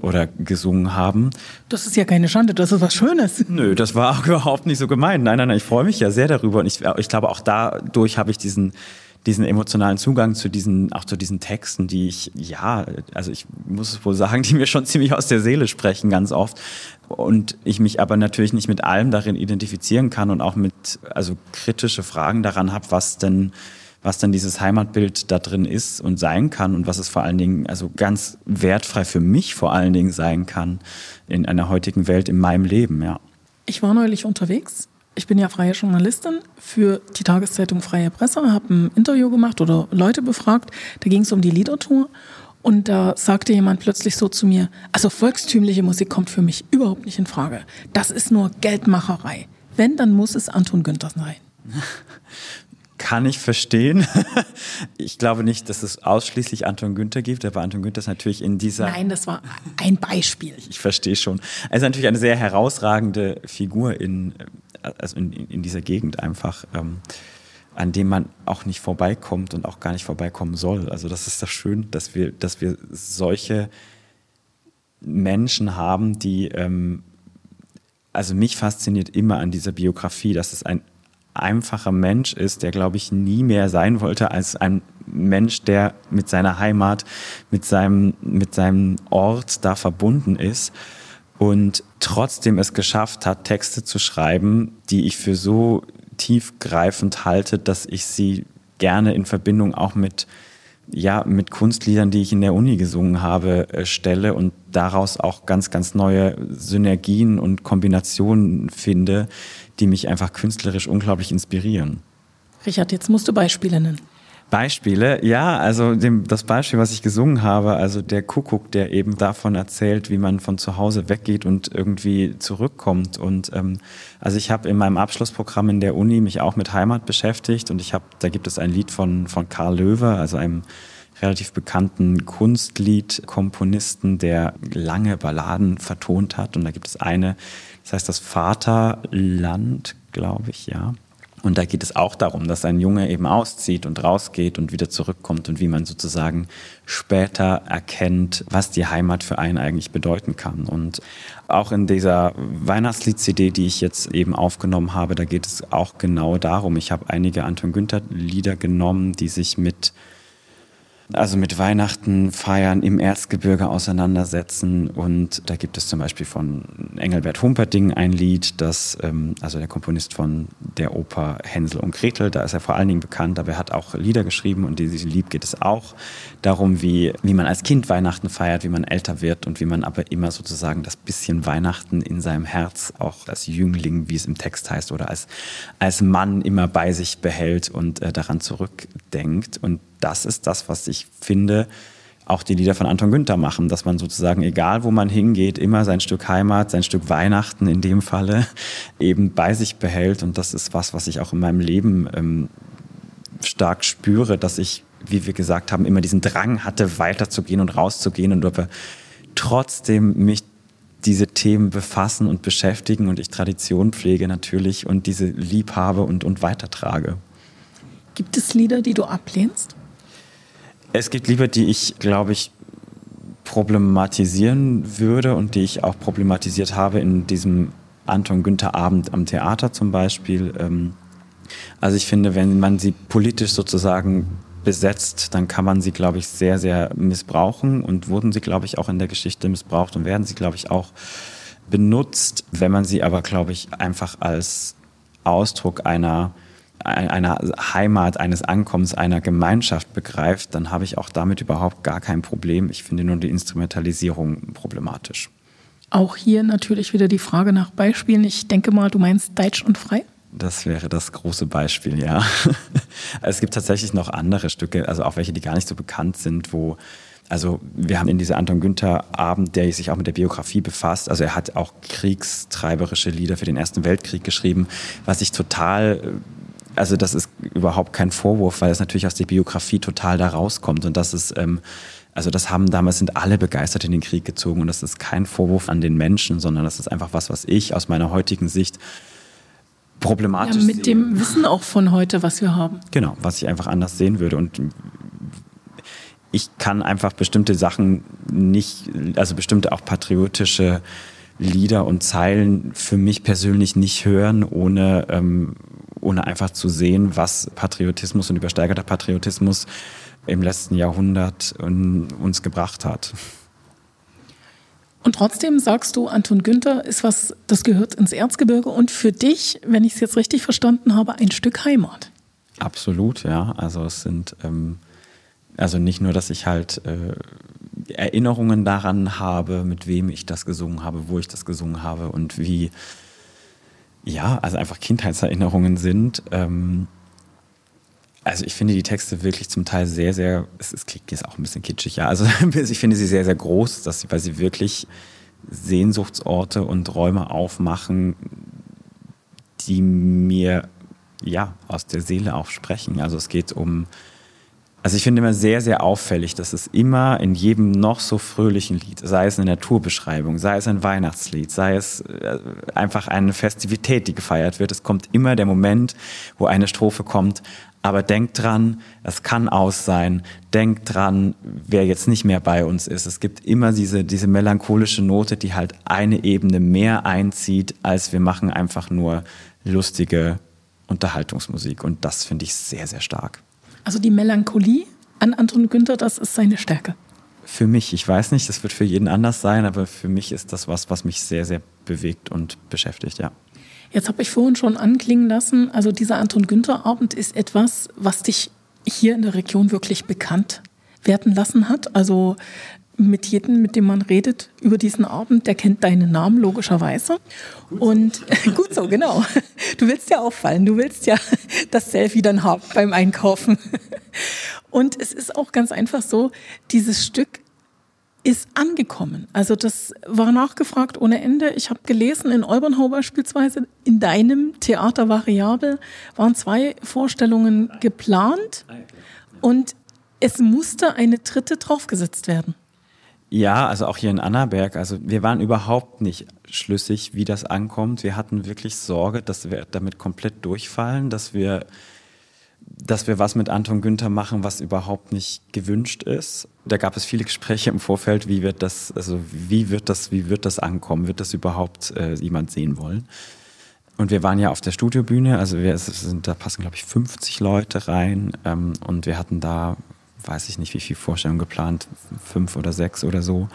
oder gesungen haben. Das ist ja keine Schande, das ist was Schönes. Nö, das war auch (laughs) überhaupt nicht so gemeint. Nein, nein, nein, ich freue mich ja sehr darüber und ich, ich glaube auch dadurch habe ich diesen diesen emotionalen Zugang zu diesen, auch zu diesen Texten, die ich, ja, also ich muss es wohl sagen, (laughs) die mir schon ziemlich aus der Seele sprechen, ganz oft. Und ich mich aber natürlich nicht mit allem darin identifizieren kann und auch mit, also kritische Fragen daran habe, was denn, was denn dieses Heimatbild da drin ist und sein kann und was es vor allen Dingen, also ganz wertfrei für mich vor allen Dingen sein kann in einer heutigen Welt in meinem Leben, ja. Ich war neulich unterwegs ich bin ja freie Journalistin für die Tageszeitung Freie Presse, habe ein Interview gemacht oder Leute befragt. Da ging es um die Liedertour. Und da sagte jemand plötzlich so zu mir, also volkstümliche Musik kommt für mich überhaupt nicht in Frage. Das ist nur Geldmacherei. Wenn, dann muss es Anton Günther sein. (laughs) Kann ich verstehen. (laughs) Ich glaube nicht, dass es ausschließlich Anton Günther gibt, aber Anton Günther ist natürlich in dieser. Nein, das war ein Beispiel. Ich, verstehe schon. Er ist natürlich eine sehr herausragende Figur in also in, in dieser Gegend einfach, ähm, an dem man auch nicht vorbeikommt und auch gar nicht vorbeikommen soll. Also das ist das schön, dass wir, dass wir solche Menschen haben, die, ähm, also mich fasziniert immer an dieser Biografie, dass es ein einfacher Mensch ist, der, glaube ich, nie mehr sein wollte als ein Mensch, der mit seiner Heimat, mit seinem, mit seinem Ort da verbunden ist und trotzdem es geschafft hat, Texte zu schreiben, die ich für so tiefgreifend halte, dass ich sie gerne in Verbindung auch mit ja, mit Kunstliedern, die ich in der Uni gesungen habe, äh, stelle und daraus auch ganz, ganz neue Synergien und Kombinationen finde, die mich einfach künstlerisch unglaublich inspirieren. Richard, jetzt musst du Beispiele nennen. Beispiele, ja, also dem, das Beispiel, was ich gesungen habe, also der Kuckuck, der eben davon erzählt, wie man von zu Hause weggeht und irgendwie zurückkommt. Und ähm, also ich habe in meinem Abschlussprogramm in der Uni mich auch mit Heimat beschäftigt und ich habe, da gibt es ein Lied von von Karl Löwe, also einem relativ bekannten Kunstliedkomponisten, der lange Balladen vertont hat. Und da gibt es eine, das heißt das Vaterland, glaube ich, ja. Und da geht es auch darum, dass ein Junge eben auszieht und rausgeht und wieder zurückkommt und wie man sozusagen später erkennt, was die Heimat für einen eigentlich bedeuten kann. Und auch in dieser Weihnachtslied-CD, die ich jetzt eben aufgenommen habe, da geht es auch genau darum. Ich habe einige Anton Günther-Lieder genommen, die sich mit also mit Weihnachten feiern, im Erzgebirge auseinandersetzen. Und da gibt es zum Beispiel von Engelbert Humperding ein Lied, das, ähm, also der Komponist von der Oper Hänsel und Gretel, da ist er vor allen Dingen bekannt, aber er hat auch Lieder geschrieben und in diesem Lied geht es auch darum, wie, wie man als Kind Weihnachten feiert, wie man älter wird und wie man aber immer sozusagen das bisschen Weihnachten in seinem Herz, auch als Jüngling, wie es im Text heißt, oder als, als Mann immer bei sich behält und äh, daran zurückdenkt. Und das ist das, was ich finde, auch die Lieder von Anton Günther machen, dass man sozusagen, egal wo man hingeht, immer sein Stück Heimat, sein Stück Weihnachten in dem Falle (laughs) eben bei sich behält. Und das ist was, was ich auch in meinem Leben ähm, stark spüre, dass ich, wie wir gesagt haben, immer diesen Drang hatte, weiterzugehen und rauszugehen und aber trotzdem mich diese Themen befassen und beschäftigen und ich Tradition pflege natürlich und diese lieb habe und, und weitertrage. Gibt es Lieder, die du ablehnst? Es gibt Liebe, die ich, glaube ich, problematisieren würde und die ich auch problematisiert habe in diesem Anton Günther Abend am Theater zum Beispiel. Ähm, also ich finde, wenn man sie politisch sozusagen besetzt, dann kann man sie, glaube ich, sehr, sehr missbrauchen und wurden sie, glaube ich, auch in der Geschichte missbraucht und werden sie, glaube ich, auch benutzt. Wenn man sie aber, glaube ich, einfach als Ausdruck einer einer Heimat, eines Ankommens, einer Gemeinschaft begreift, dann habe ich auch damit überhaupt gar kein Problem. Ich finde nur die Instrumentalisierung problematisch. Auch hier natürlich wieder die Frage nach Beispielen. Ich denke mal, du meinst Deutsch und Frei? Das wäre das große Beispiel, ja. (laughs) es gibt tatsächlich noch andere Stücke, also auch welche, die gar nicht so bekannt sind, wo also wir haben in dieser Anton Günther Abend, der sich auch mit der Biografie befasst. Also er hat auch kriegstreiberische Lieder für den Ersten Weltkrieg geschrieben, was ich total also das ist überhaupt kein Vorwurf, weil es natürlich aus der Biografie total da rauskommt und das ist, ähm, also das haben damals sind alle begeistert in den Krieg gezogen und das ist kein Vorwurf an den Menschen, sondern das ist einfach was, was ich aus meiner heutigen Sicht problematisch ja, mit sehe. dem Wissen auch von heute, was wir haben. Genau, was ich einfach anders sehen würde und ich kann einfach bestimmte Sachen nicht, also bestimmte auch patriotische Lieder und Zeilen für mich persönlich nicht hören, ohne, ähm, ohne einfach zu sehen, was Patriotismus und übersteigerter Patriotismus im letzten Jahrhundert uns gebracht hat. Und trotzdem sagst du, Anton Günther ist was, das gehört ins Erzgebirge und für dich, wenn ich es jetzt richtig verstanden habe, ein Stück Heimat. Absolut, ja. Also es sind ähm, also nicht nur, dass ich halt äh, Erinnerungen daran habe, mit wem ich das gesungen habe, wo ich das gesungen habe und wie, ja, also einfach Kindheitserinnerungen sind. Ähm, also ich finde die Texte wirklich zum Teil sehr, sehr, es, es klingt jetzt auch ein bisschen kitschig, ja. Also (laughs) ich finde sie sehr, sehr groß, dass sie, weil sie wirklich Sehnsuchtsorte und Räume aufmachen, die mir ja aus der Seele auch sprechen. Also es geht um also ich finde immer sehr, sehr auffällig, dass es immer in jedem noch so fröhlichen Lied, sei es eine Naturbeschreibung, sei es ein Weihnachtslied, sei es äh, einfach eine Festivität, die gefeiert wird, es kommt immer der Moment, wo eine Strophe kommt, aber denkt dran, es kann aus sein. Denkt dran, wer jetzt nicht mehr bei uns ist. Es gibt immer diese, diese melancholische Note, die halt eine Ebene mehr einzieht, als wir machen einfach nur lustige Unterhaltungsmusik. Und das finde ich sehr, sehr stark. Also die Melancholie an Anton Günther, das ist seine Stärke. Für mich, ich weiß nicht, das wird für jeden anders sein, aber für mich ist das was, was mich sehr, sehr bewegt und beschäftigt, ja. Jetzt habe ich vorhin schon anklingen lassen, also dieser Anton Günther Abend ist etwas, was dich hier in der Region wirklich bekannt werden lassen hat. Also mit jedem, mit dem man redet über diesen Abend, der kennt deinen Namen logischerweise. Gut und so. (laughs) gut so, genau. Du willst ja auffallen, du willst ja (laughs) das Selfie dann haben beim Einkaufen. Und es ist auch ganz einfach so, dieses Stück ist angekommen. Also das war nachgefragt ohne Ende. Ich habe gelesen, in Olbernhau beispielsweise, in deinem Theater Variabel waren zwei Vorstellungen geplant und es musste eine dritte draufgesetzt werden. Ja, also auch hier in Annaberg. Also wir waren überhaupt nicht schlüssig, wie das ankommt. Wir hatten wirklich Sorge, dass wir damit komplett durchfallen, dass wir dass wir was mit Anton Günther machen, was überhaupt nicht gewünscht ist. Da gab es viele Gespräche im Vorfeld, wie wird das, also wie wird das, wie wird das ankommen? Wird das überhaupt äh, jemand sehen wollen? Und wir waren ja auf der Studiobühne, also wir sind, da passen glaube ich 50 Leute rein ähm, und wir hatten da, weiß ich nicht, wie viel Vorstellungen geplant, fünf oder sechs oder so.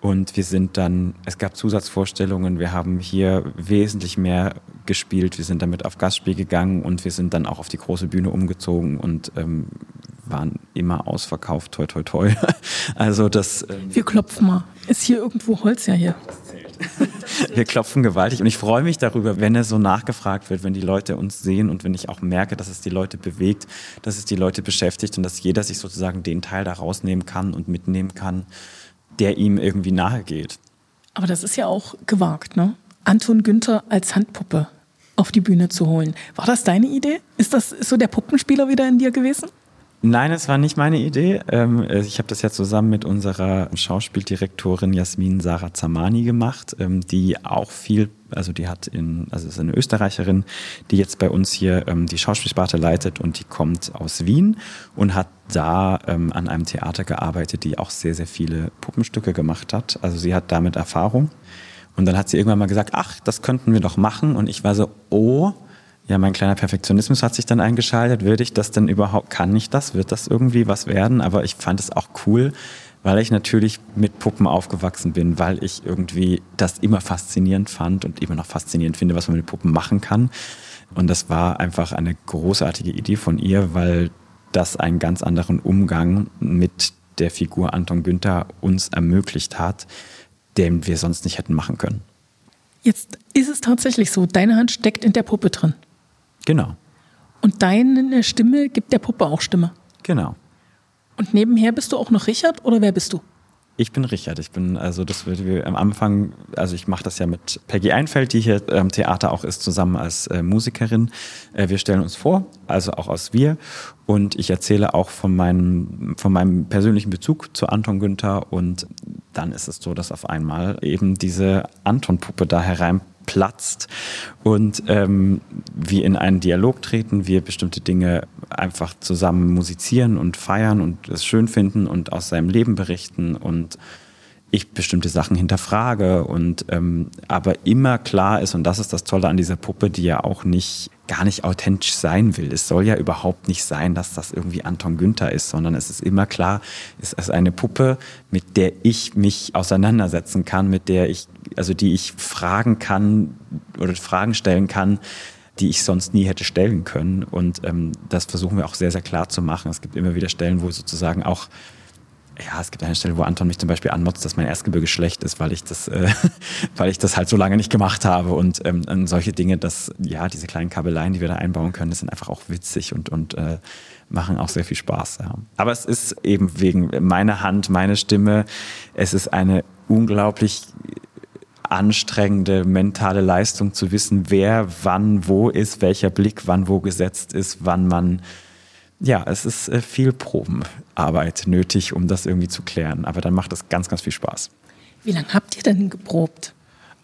Und wir sind dann, es gab Zusatzvorstellungen, wir haben hier wesentlich mehr gespielt, wir sind damit auf Gastspiel gegangen und wir sind dann auch auf die große Bühne umgezogen und ähm, waren immer ausverkauft, toi toi toi. (laughs) Also das. Ähm, wir klopfen mal. Ist hier irgendwo Holz ja hier? (laughs) wir klopfen gewaltig und ich freue mich darüber, wenn es so nachgefragt wird, wenn die Leute uns sehen und wenn ich auch merke, dass es die Leute bewegt, dass es die Leute beschäftigt und dass jeder sich sozusagen den Teil da rausnehmen kann und mitnehmen kann der ihm irgendwie nahe geht. Aber das ist ja auch gewagt, ne? Anton Günther als Handpuppe auf die Bühne zu holen. War das deine Idee? Ist das so der Puppenspieler wieder in dir gewesen? Nein, es war nicht meine Idee. Ähm, ich habe das ja zusammen mit unserer Schauspieldirektorin Jasmin Sarah Zamani gemacht, ähm, die auch viel, also die hat in, also ist eine Österreicherin, die jetzt bei uns hier ähm, die Schauspielsparte leitet und die kommt aus Wien und hat da an einem Theater gearbeitet, die auch sehr, sehr viele Puppenstücke gemacht hat. Also sie hat damit Erfahrung. Und dann hat sie irgendwann mal gesagt, ach, das könnten wir doch machen. Und ich war so, oh, ja, mein kleiner Perfektionismus hat sich dann eingeschaltet. Würde ich das denn überhaupt, kann ich das? Wird das irgendwie was werden? Aber ich fand es auch cool, weil ich natürlich mit Puppen aufgewachsen bin, weil ich irgendwie das immer faszinierend fand und immer noch faszinierend finde, was man mit Puppen machen kann. Und das war einfach eine großartige Idee von ihr, weil das einen ganz anderen Umgang mit der Figur Anton Günther uns ermöglicht hat, den wir sonst nicht hätten machen können. Jetzt ist es tatsächlich so, deine Hand steckt in der Puppe drin. Genau. Und deine Stimme gibt der Puppe auch Stimme. Genau. Und nebenher bist du auch noch Richard oder wer bist du? Ich bin Richard. Ich bin, also das wird wir am Anfang, also ich mache das ja mit Peggy Einfeld, die hier am Theater auch ist, zusammen als äh, Musikerin. Äh, wir stellen uns vor, also auch aus wir. Und ich erzähle auch von meinem, von meinem persönlichen Bezug zu Anton Günther. Und dann ist es so, dass auf einmal eben diese Anton-Puppe da herein platzt und ähm, wir in einen Dialog treten, wir bestimmte Dinge einfach zusammen musizieren und feiern und es schön finden und aus seinem Leben berichten und ich bestimmte Sachen hinterfrage und ähm, aber immer klar ist und das ist das Tolle an dieser Puppe, die ja auch nicht gar nicht authentisch sein will. Es soll ja überhaupt nicht sein, dass das irgendwie Anton Günther ist, sondern es ist immer klar, es ist eine Puppe, mit der ich mich auseinandersetzen kann, mit der ich also die ich fragen kann oder Fragen stellen kann, die ich sonst nie hätte stellen können und ähm, das versuchen wir auch sehr sehr klar zu machen. Es gibt immer wieder Stellen, wo sozusagen auch ja, es gibt eine Stelle, wo Anton mich zum Beispiel anmotzt, dass mein Erstgebirge schlecht ist, weil ich das, äh, (laughs) weil ich das halt so lange nicht gemacht habe. Und ähm, solche Dinge, dass, ja, diese kleinen Kabeleien, die wir da einbauen können, das sind einfach auch witzig und, und äh, machen auch sehr viel Spaß. Ja. Aber es ist eben wegen meiner Hand, meine Stimme, es ist eine unglaublich anstrengende mentale Leistung zu wissen, wer wann wo ist, welcher Blick wann wo gesetzt ist, wann man ja, es ist äh, viel Probenarbeit nötig, um das irgendwie zu klären. Aber dann macht es ganz, ganz viel Spaß. Wie lange habt ihr denn geprobt?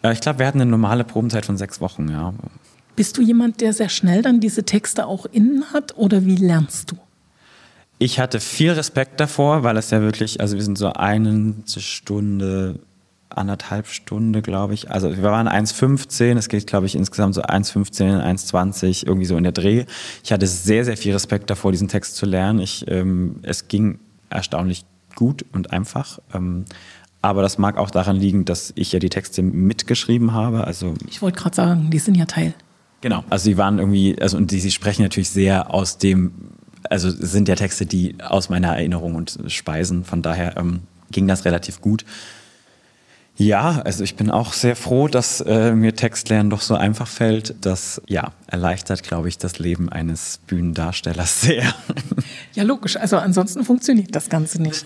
Äh, ich glaube, wir hatten eine normale Probenzeit von sechs Wochen, ja. Bist du jemand, der sehr schnell dann diese Texte auch innen hat oder wie lernst du? Ich hatte viel Respekt davor, weil es ja wirklich, also wir sind so eine Stunde anderthalb Stunde, glaube ich. Also wir waren 1,15, es geht, glaube ich, insgesamt so 1,15, 1,20, irgendwie so in der Dreh. Ich hatte sehr, sehr viel Respekt davor, diesen Text zu lernen. Ich, ähm, es ging erstaunlich gut und einfach. Ähm, aber das mag auch daran liegen, dass ich ja die Texte mitgeschrieben habe. Also ich wollte gerade sagen, die sind ja Teil. Genau, also sie waren irgendwie, also und die, sie sprechen natürlich sehr aus dem, also sind ja Texte, die aus meiner Erinnerung und speisen. Von daher ähm, ging das relativ gut. Ja, also ich bin auch sehr froh, dass äh, mir Textlernen doch so einfach fällt. Das ja, erleichtert, glaube ich, das Leben eines Bühnendarstellers (laughs) sehr. Ja, logisch. Also ansonsten funktioniert das Ganze nicht.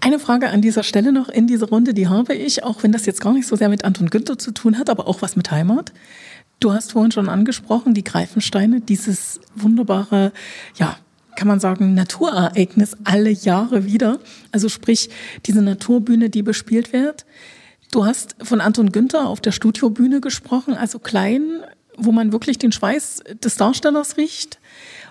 Eine Frage an dieser Stelle noch in dieser Runde, die habe ich, auch wenn das jetzt gar nicht so sehr mit Anton Günther zu tun hat, aber auch was mit Heimat. Du hast vorhin schon angesprochen, die Greifensteine, dieses wunderbare, ja, kann man sagen, Naturereignis alle Jahre wieder. Also sprich, diese Naturbühne, die bespielt wird. Du hast von Anton Günther auf der Studiobühne gesprochen, also klein, wo man wirklich den Schweiß des Darstellers riecht.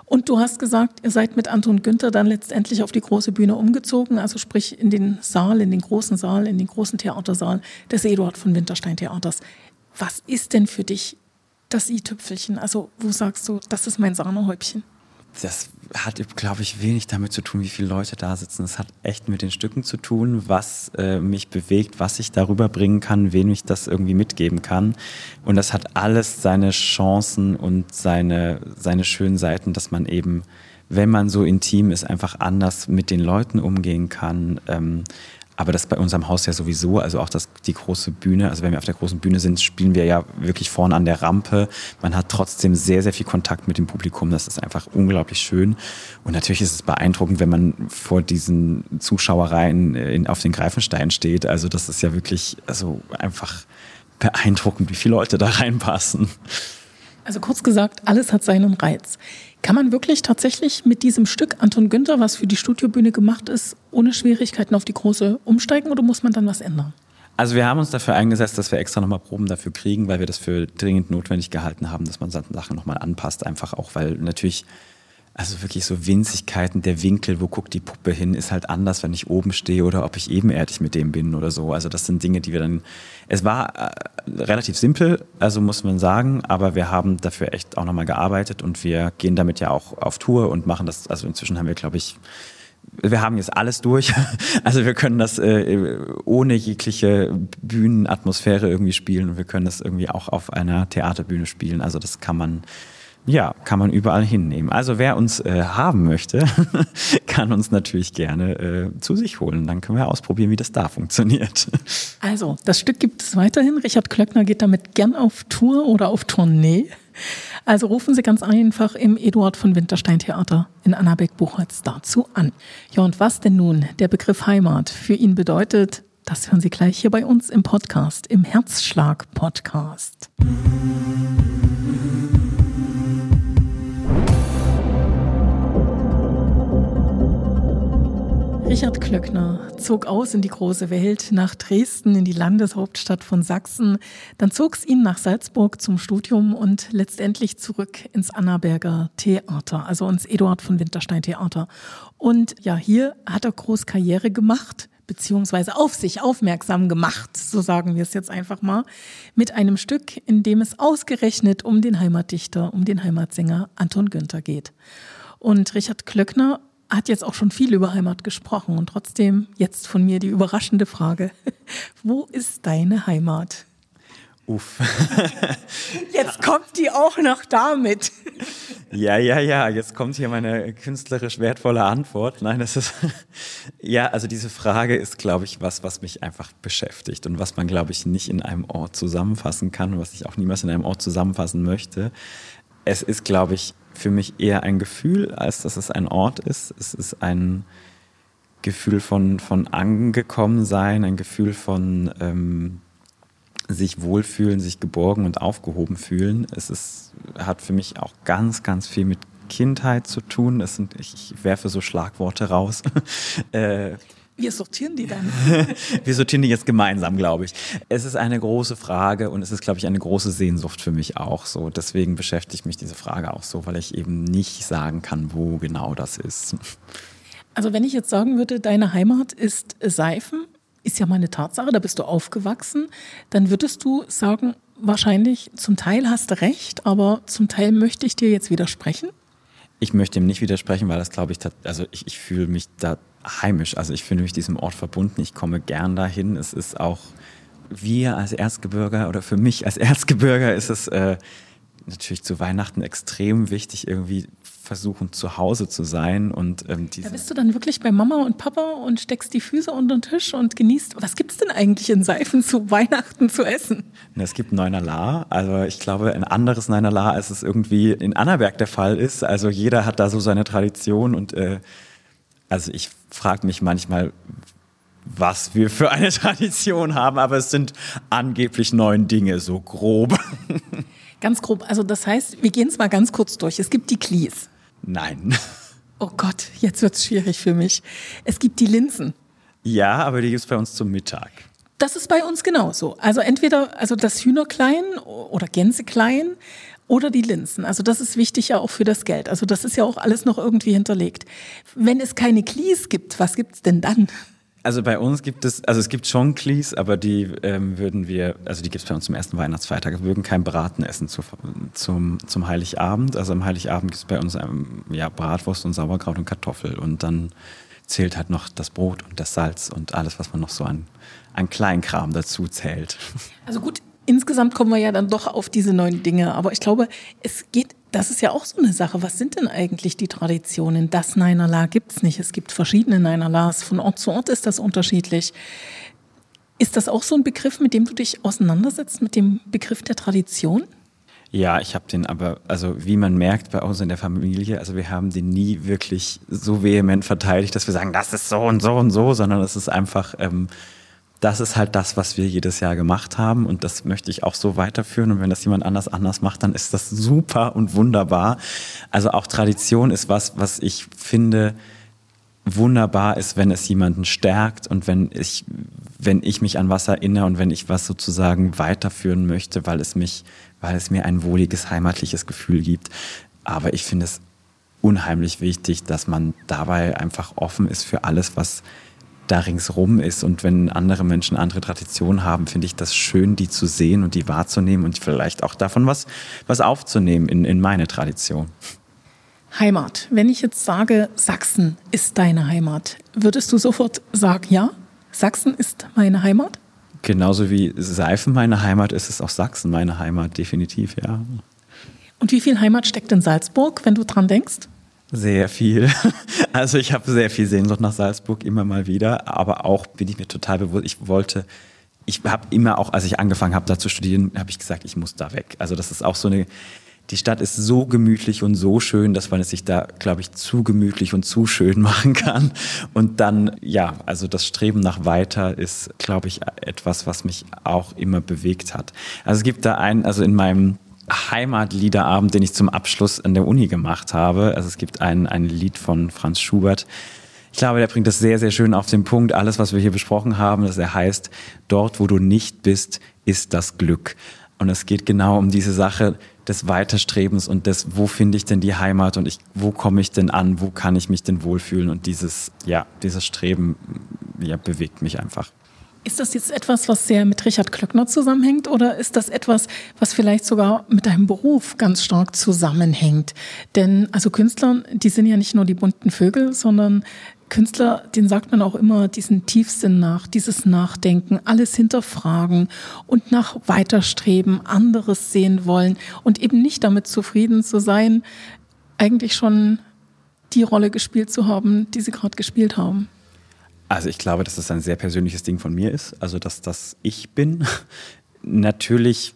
Und du hast gesagt, ihr seid mit Anton Günther dann letztendlich auf die große Bühne umgezogen, also sprich in den Saal, in den großen Saal, in den großen Theatersaal des Eduard von Winterstein Theaters. Was ist denn für dich das i-Tüpfelchen? Also wo sagst du, das ist mein Sahnehäubchen? Das hat, glaube ich, wenig damit zu tun, wie viele Leute da sitzen. Es hat echt mit den Stücken zu tun, was äh, mich bewegt, was ich darüber bringen kann, wen ich das irgendwie mitgeben kann. Und das hat alles seine Chancen und seine, seine schönen Seiten, dass man eben, wenn man so intim ist, einfach anders mit den Leuten umgehen kann. Ähm, aber das bei unserem Haus ja sowieso, also auch das, die große Bühne, also wenn wir auf der großen Bühne sind, spielen wir ja wirklich vorne an der Rampe. Man hat trotzdem sehr, sehr viel Kontakt mit dem Publikum. Das ist einfach unglaublich schön. Und natürlich ist es beeindruckend, wenn man vor diesen Zuschauereien äh, in, auf den Greifenstein steht. Also das ist ja wirklich, also einfach beeindruckend, wie viele Leute da (laughs) reinpassen. Also kurz gesagt, alles hat seinen Reiz. Kann man wirklich tatsächlich mit diesem Stück Anton Günther, was für die Studiobühne gemacht ist, ohne Schwierigkeiten auf die große umsteigen oder muss man dann was ändern? Also wir haben uns dafür eingesetzt, dass wir extra nochmal Proben dafür kriegen, weil wir das für dringend notwendig gehalten haben, dass man Sachen nochmal anpasst, einfach auch, weil natürlich also wirklich so Winzigkeiten, der Winkel, wo guckt die Puppe hin, ist halt anders, wenn ich oben stehe oder ob ich ebenerdig mit dem bin oder so. Also das sind Dinge, die wir dann. Es war äh, relativ simpel, also muss man sagen, aber wir haben dafür echt auch nochmal gearbeitet und wir gehen damit ja auch auf Tour und machen das. Also inzwischen haben wir, glaube ich, wir haben jetzt alles durch. (laughs) Also wir können das äh, ohne jegliche Bühnenatmosphäre irgendwie spielen und wir können das irgendwie auch auf einer Theaterbühne spielen. Also das kann man ja, kann man überall hinnehmen. Also wer uns äh, haben möchte, (laughs) kann uns natürlich gerne äh, zu sich holen. Dann können wir ausprobieren, wie das da funktioniert. (laughs) Also, das Stück gibt es weiterhin. Richard Klöckner geht damit gern auf Tour oder auf Tournee. Also rufen Sie ganz einfach im Eduard von Winterstein Theater in Annabeck-Buchholz dazu an. Ja, und was denn nun der Begriff Heimat für ihn bedeutet, das hören Sie gleich hier bei uns im Podcast, im Herzschlag-Podcast. Richard Klöckner zog aus in die große Welt, nach Dresden, in die Landeshauptstadt von Sachsen. Dann zog es ihn nach Salzburg zum Studium und letztendlich zurück ins Annaberger Theater, also ins Eduard von Winterstein Theater. Und ja, hier hat er groß Karriere gemacht beziehungsweise auf sich aufmerksam gemacht, so sagen wir es jetzt einfach mal, mit einem Stück, in dem es ausgerechnet um den Heimatdichter, um den Heimatsänger Anton Günther geht. Und Richard Klöckner hat jetzt auch schon viel über Heimat gesprochen und trotzdem jetzt von mir die überraschende Frage. (laughs) Wo ist deine Heimat? Uff. (laughs) Jetzt kommt die auch noch damit. (laughs) Ja, ja, ja, jetzt kommt hier meine künstlerisch wertvolle Antwort. Nein, das ist, ja, also diese Frage ist, glaube ich, was, was mich einfach beschäftigt und was man, glaube ich, nicht in einem Ort zusammenfassen kann und was ich auch niemals in einem Ort zusammenfassen möchte. Es ist, glaube ich, für mich eher ein Gefühl, als dass es ein Ort ist. Es ist ein Gefühl von, von angekommen sein, ein Gefühl von ähm, sich wohlfühlen, sich geborgen und aufgehoben fühlen. Es ist, hat für mich auch ganz, ganz viel mit Kindheit zu tun. Es sind, ich, ich werfe so Schlagworte raus. (laughs) äh, wir sortieren die dann. (laughs) Wir sortieren die jetzt gemeinsam, glaube ich. Es ist eine große Frage und es ist, glaube ich, eine große Sehnsucht für mich auch so. Deswegen beschäftigt mich diese Frage auch so, weil ich eben nicht sagen kann, wo genau das ist. Also wenn ich jetzt sagen würde, deine Heimat ist Seifen, ist ja mal eine Tatsache, da bist du aufgewachsen, dann würdest du sagen, wahrscheinlich zum Teil hast du recht, aber zum Teil möchte ich dir jetzt widersprechen. Ich möchte ihm nicht widersprechen, weil das glaube ich, also ich, ich fühle mich da heimisch. Also ich fühle mich diesem Ort verbunden. Ich komme gern dahin. Es ist auch wir als Erzgebirger oder für mich als (laughs) Erzgebirger ist es äh, natürlich zu Weihnachten extrem wichtig, irgendwie versuchen zu Hause zu sein und ähm, Da bist du dann wirklich bei Mama und Papa und steckst die Füße unter den Tisch und genießt. Was gibt es denn eigentlich in Seifen zu Weihnachten zu essen? Es gibt Neunerla, also ich glaube ein anderes Neunerla, als es irgendwie in Annaberg der Fall ist. Also jeder hat da so seine Tradition und äh, also ich frage mich manchmal, was wir für eine (laughs) Tradition haben, aber es sind angeblich neun Dinge, so grob. (laughs) Ganz grob. Also das heißt, wir gehen es mal ganz kurz durch. Es gibt die Klies. Nein. (laughs) Oh Gott, jetzt wird es schwierig für mich. Es gibt die Linsen. Ja, aber die gibt es bei uns zum Mittag. Das ist bei uns genauso. Also entweder also das Hühnerklein oder Gänseklein oder die Linsen. Also das ist wichtig ja auch für das Geld. Also das ist ja auch alles noch irgendwie hinterlegt. Wenn es keine Klies gibt, was gibt es denn dann? Also bei uns gibt es, also es gibt schon Klies, aber die ähm, würden wir, also die gibt es bei uns zum ersten Weihnachtsfeiertag. Wir würden kein Braten essen zu, zum, zum Heiligabend. Also am Heiligabend gibt es bei uns ähm, ja, Bratwurst und Sauerkraut und Kartoffel. Und dann zählt halt noch das Brot und das Salz und alles, was man noch so an, an Kleinkram dazu zählt. Also gut, insgesamt kommen wir ja dann doch auf diese neuen Dinge. Aber ich glaube, es geht, das ist ja auch so eine Sache. Was sind denn eigentlich die Traditionen? Das Neinerla gibt es nicht. Es gibt verschiedene Neinerlas. Von Ort zu Ort ist das unterschiedlich. Ist das auch so ein Begriff, mit dem du dich auseinandersetzt, mit dem Begriff der Tradition? Ja, ich habe den aber, also wie man merkt bei uns in der Familie, also wir haben den nie wirklich so vehement verteidigt, dass wir sagen, das ist so und so und so, sondern es ist einfach ähm, das ist halt das, was wir jedes Jahr gemacht haben und das möchte ich auch so weiterführen und wenn das jemand anders anders macht, dann ist das super und wunderbar. Also auch Tradition ist was, was ich finde wunderbar ist, wenn es jemanden stärkt und wenn ich, wenn ich mich an was erinnere und wenn ich was sozusagen weiterführen möchte, weil es mich, weil es mir ein wohliges heimatliches Gefühl gibt. Aber ich finde es unheimlich wichtig, dass man dabei einfach offen ist für alles, was da ringsrum ist. Und wenn andere Menschen andere Traditionen haben, finde ich das schön, die zu sehen und die wahrzunehmen und vielleicht auch davon was, was aufzunehmen in, in meine Tradition. Heimat. Wenn ich jetzt sage, Sachsen ist deine Heimat, würdest du sofort sagen, ja, Sachsen ist meine Heimat? Genauso wie Seifen meine Heimat ist, ist auch Sachsen meine Heimat, definitiv, ja. Und wie viel Heimat steckt in Salzburg, wenn du dran denkst? Sehr viel. (laughs) Also ich habe sehr viel Sehnsucht nach Salzburg immer mal wieder, aber auch bin ich mir total bewusst, ich wollte, ich habe immer auch, als ich angefangen habe, da zu studieren, habe ich gesagt, ich muss da weg. Also das ist auch so eine, die Stadt ist so gemütlich und so schön, dass man es sich da, glaube ich, zu gemütlich und zu schön (laughs) machen kann. Und dann, ja, also das Streben nach weiter ist, glaube ich, etwas, was mich auch immer bewegt hat. Also es gibt da einen, also in meinem Heimatliederabend, den ich zum Abschluss an der Uni gemacht habe. Also es gibt ein, ein Lied von Franz Schubert. Ich glaube, der bringt das sehr, sehr schön auf den Punkt. Alles, was wir hier besprochen haben, dass er heißt, dort, wo du nicht bist, ist das Glück. Und es geht genau um diese Sache des Weiterstrebens und des, wo finde ich denn die Heimat und ich, wo komme ich denn an, wo kann ich mich denn wohlfühlen und dieses, ja, dieses Streben, ja, bewegt mich einfach. Ist das jetzt etwas, was sehr mit Richard Klöckner zusammenhängt oder ist das etwas, was vielleicht sogar mit deinem Beruf ganz stark zusammenhängt? Denn also Künstler, die sind ja nicht nur die bunten Vögel, sondern Künstler, den sagt man auch immer diesen Tiefsinn nach, dieses Nachdenken, alles hinterfragen und nach Weiterstreben, anderes sehen wollen und eben nicht damit zufrieden zu sein, eigentlich schon die Rolle gespielt zu haben, die sie gerade gespielt haben. Also ich glaube, dass das ein sehr persönliches Ding von mir ist, also dass das ich bin. (laughs) Natürlich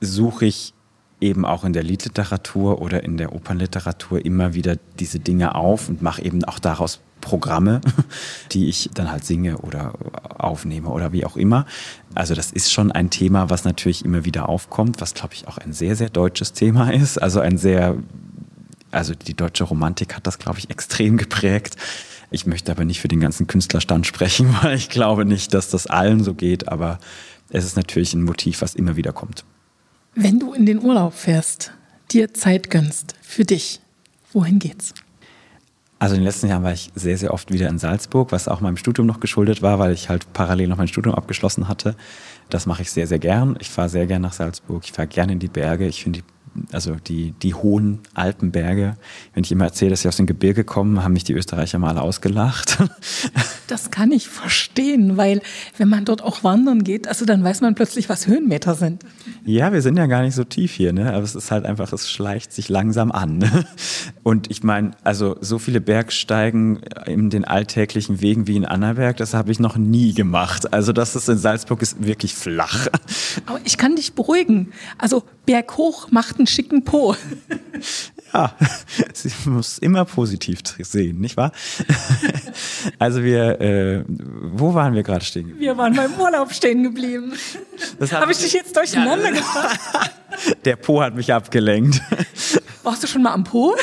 suche ich eben auch in der Liedliteratur oder in der Opernliteratur immer wieder diese Dinge auf und mache eben auch daraus Programme, (laughs) die ich dann halt singe oder aufnehme oder wie auch immer. Also das ist schon ein Thema, was natürlich immer wieder aufkommt, was glaube ich auch ein sehr, sehr deutsches Thema ist. Also ein sehr, also die deutsche Romantik hat das glaube ich extrem geprägt. Ich möchte aber nicht für den ganzen Künstlerstand sprechen, (laughs) weil ich glaube nicht, dass das allen so geht, aber es ist natürlich ein Motiv, was immer wieder kommt. Wenn du in den Urlaub fährst, dir Zeit gönnst für dich, wohin geht's? Also in den letzten Jahren war ich sehr, sehr oft wieder in Salzburg, was auch meinem Studium noch geschuldet war, weil ich halt parallel noch mein Studium abgeschlossen hatte. Das mache ich sehr, sehr gern. Ich fahre sehr gern nach Salzburg. Ich fahre gerne in die Berge. Ich finde die also die, die hohen Alpenberge. Wenn ich immer erzähle, dass ich aus dem Gebirge komme, haben mich die Österreicher mal ausgelacht. (laughs) Das kann ich verstehen, weil wenn man dort auch wandern geht, also dann weiß man plötzlich, was Höhenmeter sind. Ja, wir sind ja gar nicht so tief hier, ne? aber es ist halt einfach, es schleicht sich langsam an. Ne? (laughs) Und ich meine, also so viele Bergsteigen in den alltäglichen Wegen wie in Annaberg, das habe ich noch nie gemacht. Also das ist in Salzburg ist wirklich flach. Aber ich kann dich beruhigen. Also berghoch macht einen schicken Po. Ja, (laughs) sie muss immer positiv sehen, nicht wahr? (laughs) Also wir, äh, wo waren wir gerade stehen geblieben? Wir waren beim Urlaub stehen geblieben. Habe ich dich jetzt durcheinander ja, gebracht? (laughs) Der Po hat mich abgelenkt. Warst du schon mal am Po?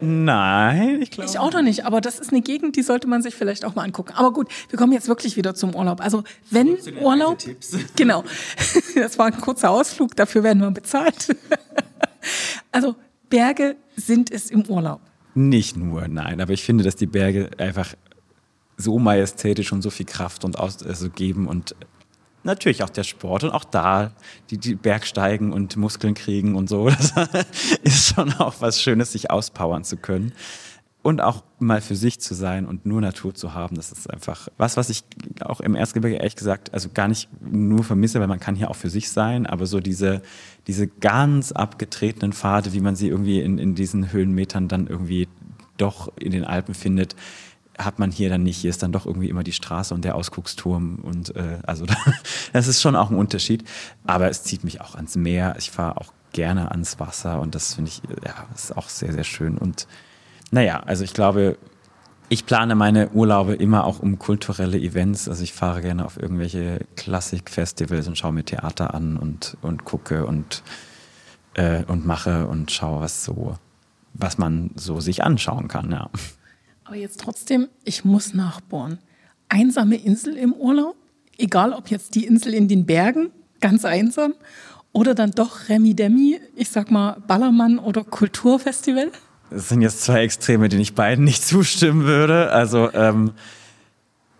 Nein, ich glaube. Ich auch noch nicht, aber das ist eine Gegend, die sollte man sich vielleicht auch mal angucken. Aber gut, wir kommen jetzt wirklich wieder zum Urlaub. Also, wenn Urlaub. (laughs) Genau. (laughs) Das war ein kurzer Ausflug, dafür werden wir bezahlt. (laughs) Also, Berge sind es im Urlaub. Nicht nur, nein, aber ich finde, dass die Berge einfach so majestätisch und so viel Kraft und aus, also geben und natürlich auch der Sport und auch da die, die Bergsteigen und Muskeln kriegen und so. (laughs) Das ist schon auch was Schönes, sich auspowern zu können. Und auch mal für sich zu sein und nur Natur zu haben, das ist einfach was, was ich auch im Erzgebirge ehrlich gesagt, also gar nicht nur vermisse, weil man kann hier auch für sich sein, aber so diese, diese ganz abgetretenen Pfade, wie man sie irgendwie in, in diesen Höhenmetern dann irgendwie doch in den Alpen findet, hat man hier dann nicht. Hier ist dann doch irgendwie immer die Straße und der Ausgucksturm und äh, also (laughs) das ist schon auch ein Unterschied. Aber es zieht mich auch ans Meer. Ich fahre auch gerne ans Wasser und das finde ich ja ist auch sehr sehr schön und naja, also ich glaube, ich plane meine Urlaube immer auch um kulturelle Events. Also ich fahre gerne auf irgendwelche Klassikfestivals und schaue mir Theater an und, und gucke und, äh, und mache und schaue, was so, was man so sich anschauen kann, ja. Aber jetzt trotzdem, ich muss nachbohren. Einsame Insel im Urlaub? Egal ob jetzt die Insel in den Bergen, ganz einsam, oder dann doch Remi Demi, ich sag mal Ballermann oder Kulturfestival? Das sind jetzt zwei Extreme, denen ich beiden nicht zustimmen würde. Also, ähm,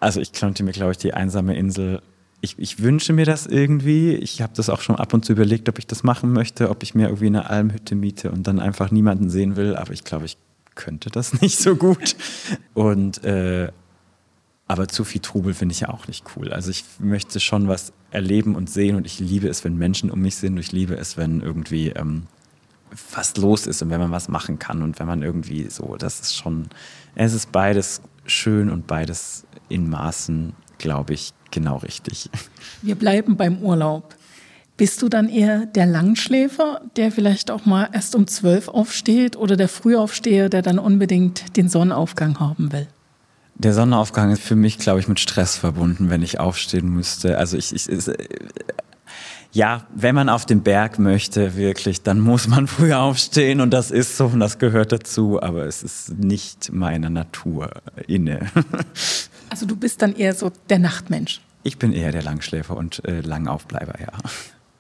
also ich könnte mir, glaube ich, die einsame Insel. Ich, ich wünsche mir das irgendwie. Ich habe das auch schon ab und zu überlegt, ob ich das machen möchte, ob ich mir irgendwie eine Almhütte miete und dann einfach niemanden sehen will. Aber ich glaube, ich könnte das nicht so gut. Und äh, aber zu viel Trubel finde ich ja auch nicht cool. Also ich möchte schon was erleben und sehen und ich liebe es, wenn Menschen um mich sind. Ich liebe es, wenn irgendwie ähm, was los ist und wenn man was machen kann und wenn man irgendwie so, das ist schon, es ist beides schön und beides in Maßen, glaube ich, genau richtig. Wir bleiben beim Urlaub. Bist du dann eher der Langschläfer, der vielleicht auch mal erst um zwölf aufsteht oder der Frühaufsteher, der dann unbedingt den Sonnenaufgang haben will? Der Sonnenaufgang ist für mich, glaube ich, mit Stress verbunden, wenn ich aufstehen müsste. Also ich, ich Ja, wenn man auf den Berg möchte, wirklich, dann muss man (laughs) früh aufstehen und das ist so und das gehört dazu, aber es ist nicht meiner Natur inne. Also du bist dann eher so der Nachtmensch. Ich bin eher der Langschläfer und äh, Langaufbleiber, ja.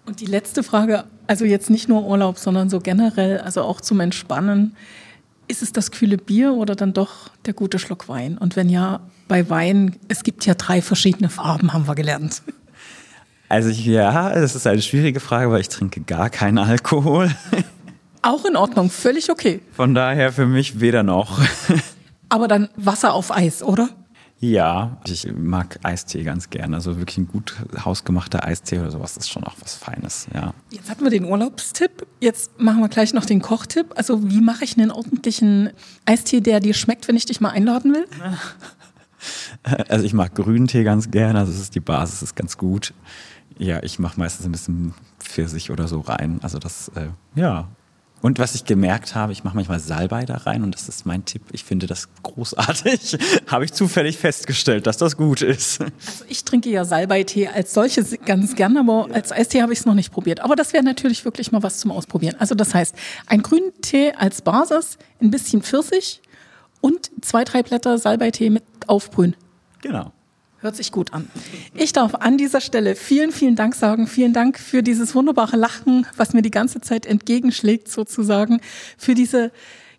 Und die letzte Frage, also jetzt nicht nur Urlaub, sondern so generell, also auch zum Entspannen. Ist es das kühle Bier oder dann doch der gute Schluck Wein? Und wenn ja, bei Wein, es gibt ja drei verschiedene Farben, haben wir gelernt. Also ich, ja, das ist eine schwierige Frage, weil ich trinke gar keinen Alkohol. (laughs) Auch in Ordnung, völlig okay. Von daher für mich weder noch. (laughs) Aber dann Wasser auf Eis, oder? Ja, ich mag Eistee ganz gerne. Also wirklich ein gut hausgemachter Eistee oder sowas ist schon auch was Feines, ja. Jetzt hatten wir den Urlaubstipp. Jetzt machen wir gleich noch den Kochtipp. Also wie mache ich einen ordentlichen Eistee, der dir schmeckt, wenn ich dich mal einladen will? (laughs) Also ich mag Grüntee ganz gerne. Also das ist die Basis, ist ganz gut. Ja, ich mache meistens ein bisschen Pfirsich oder so rein. Also das, äh, ja. Und was ich gemerkt habe, ich mache manchmal Salbei da rein und das ist mein Tipp. Ich finde das großartig. (laughs) habe ich zufällig festgestellt, dass das gut ist. Also ich trinke ja Salbeitee als solches ganz gerne, aber ja. als Eistee habe ich es noch nicht probiert. Aber das wäre natürlich wirklich mal was zum Ausprobieren. Also das heißt, ein Grüntee als Basis, ein bisschen Pfirsich und zwei, drei Blätter Salbeitee mit Aufbrühen. Genau. Hört sich gut an. Ich darf an dieser Stelle vielen, vielen Dank sagen. Vielen Dank für dieses wunderbare Lachen, was mir die ganze Zeit entgegenschlägt sozusagen, für diese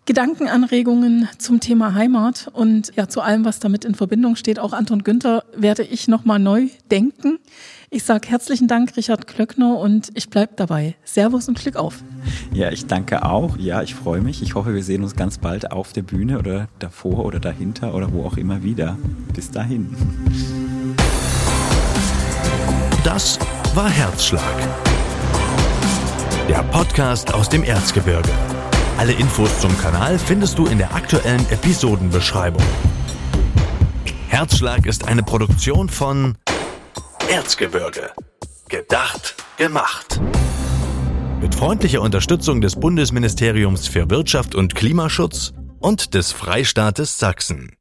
Gedankenanregungen zum Thema Heimat und ja zu allem, was damit in Verbindung steht. Auch Anton Günther werde ich nochmal neu denken. Ich sage herzlichen Dank, Richard Klöckner, und ich bleibe dabei. Servus und Glück auf. Ja, ich danke auch. Ja, ich freue mich. Ich hoffe, wir sehen uns ganz bald auf der Bühne oder davor oder dahinter oder wo auch immer wieder. Bis dahin. Das war Herzschlag. Der Podcast aus dem Erzgebirge. Alle Infos zum Kanal findest du in der aktuellen Episodenbeschreibung. Herzschlag ist eine Produktion von Erzgebirge. Gedacht, gemacht. Mit freundlicher Unterstützung des Bundesministeriums für Wirtschaft und Klimaschutz und des Freistaates Sachsen.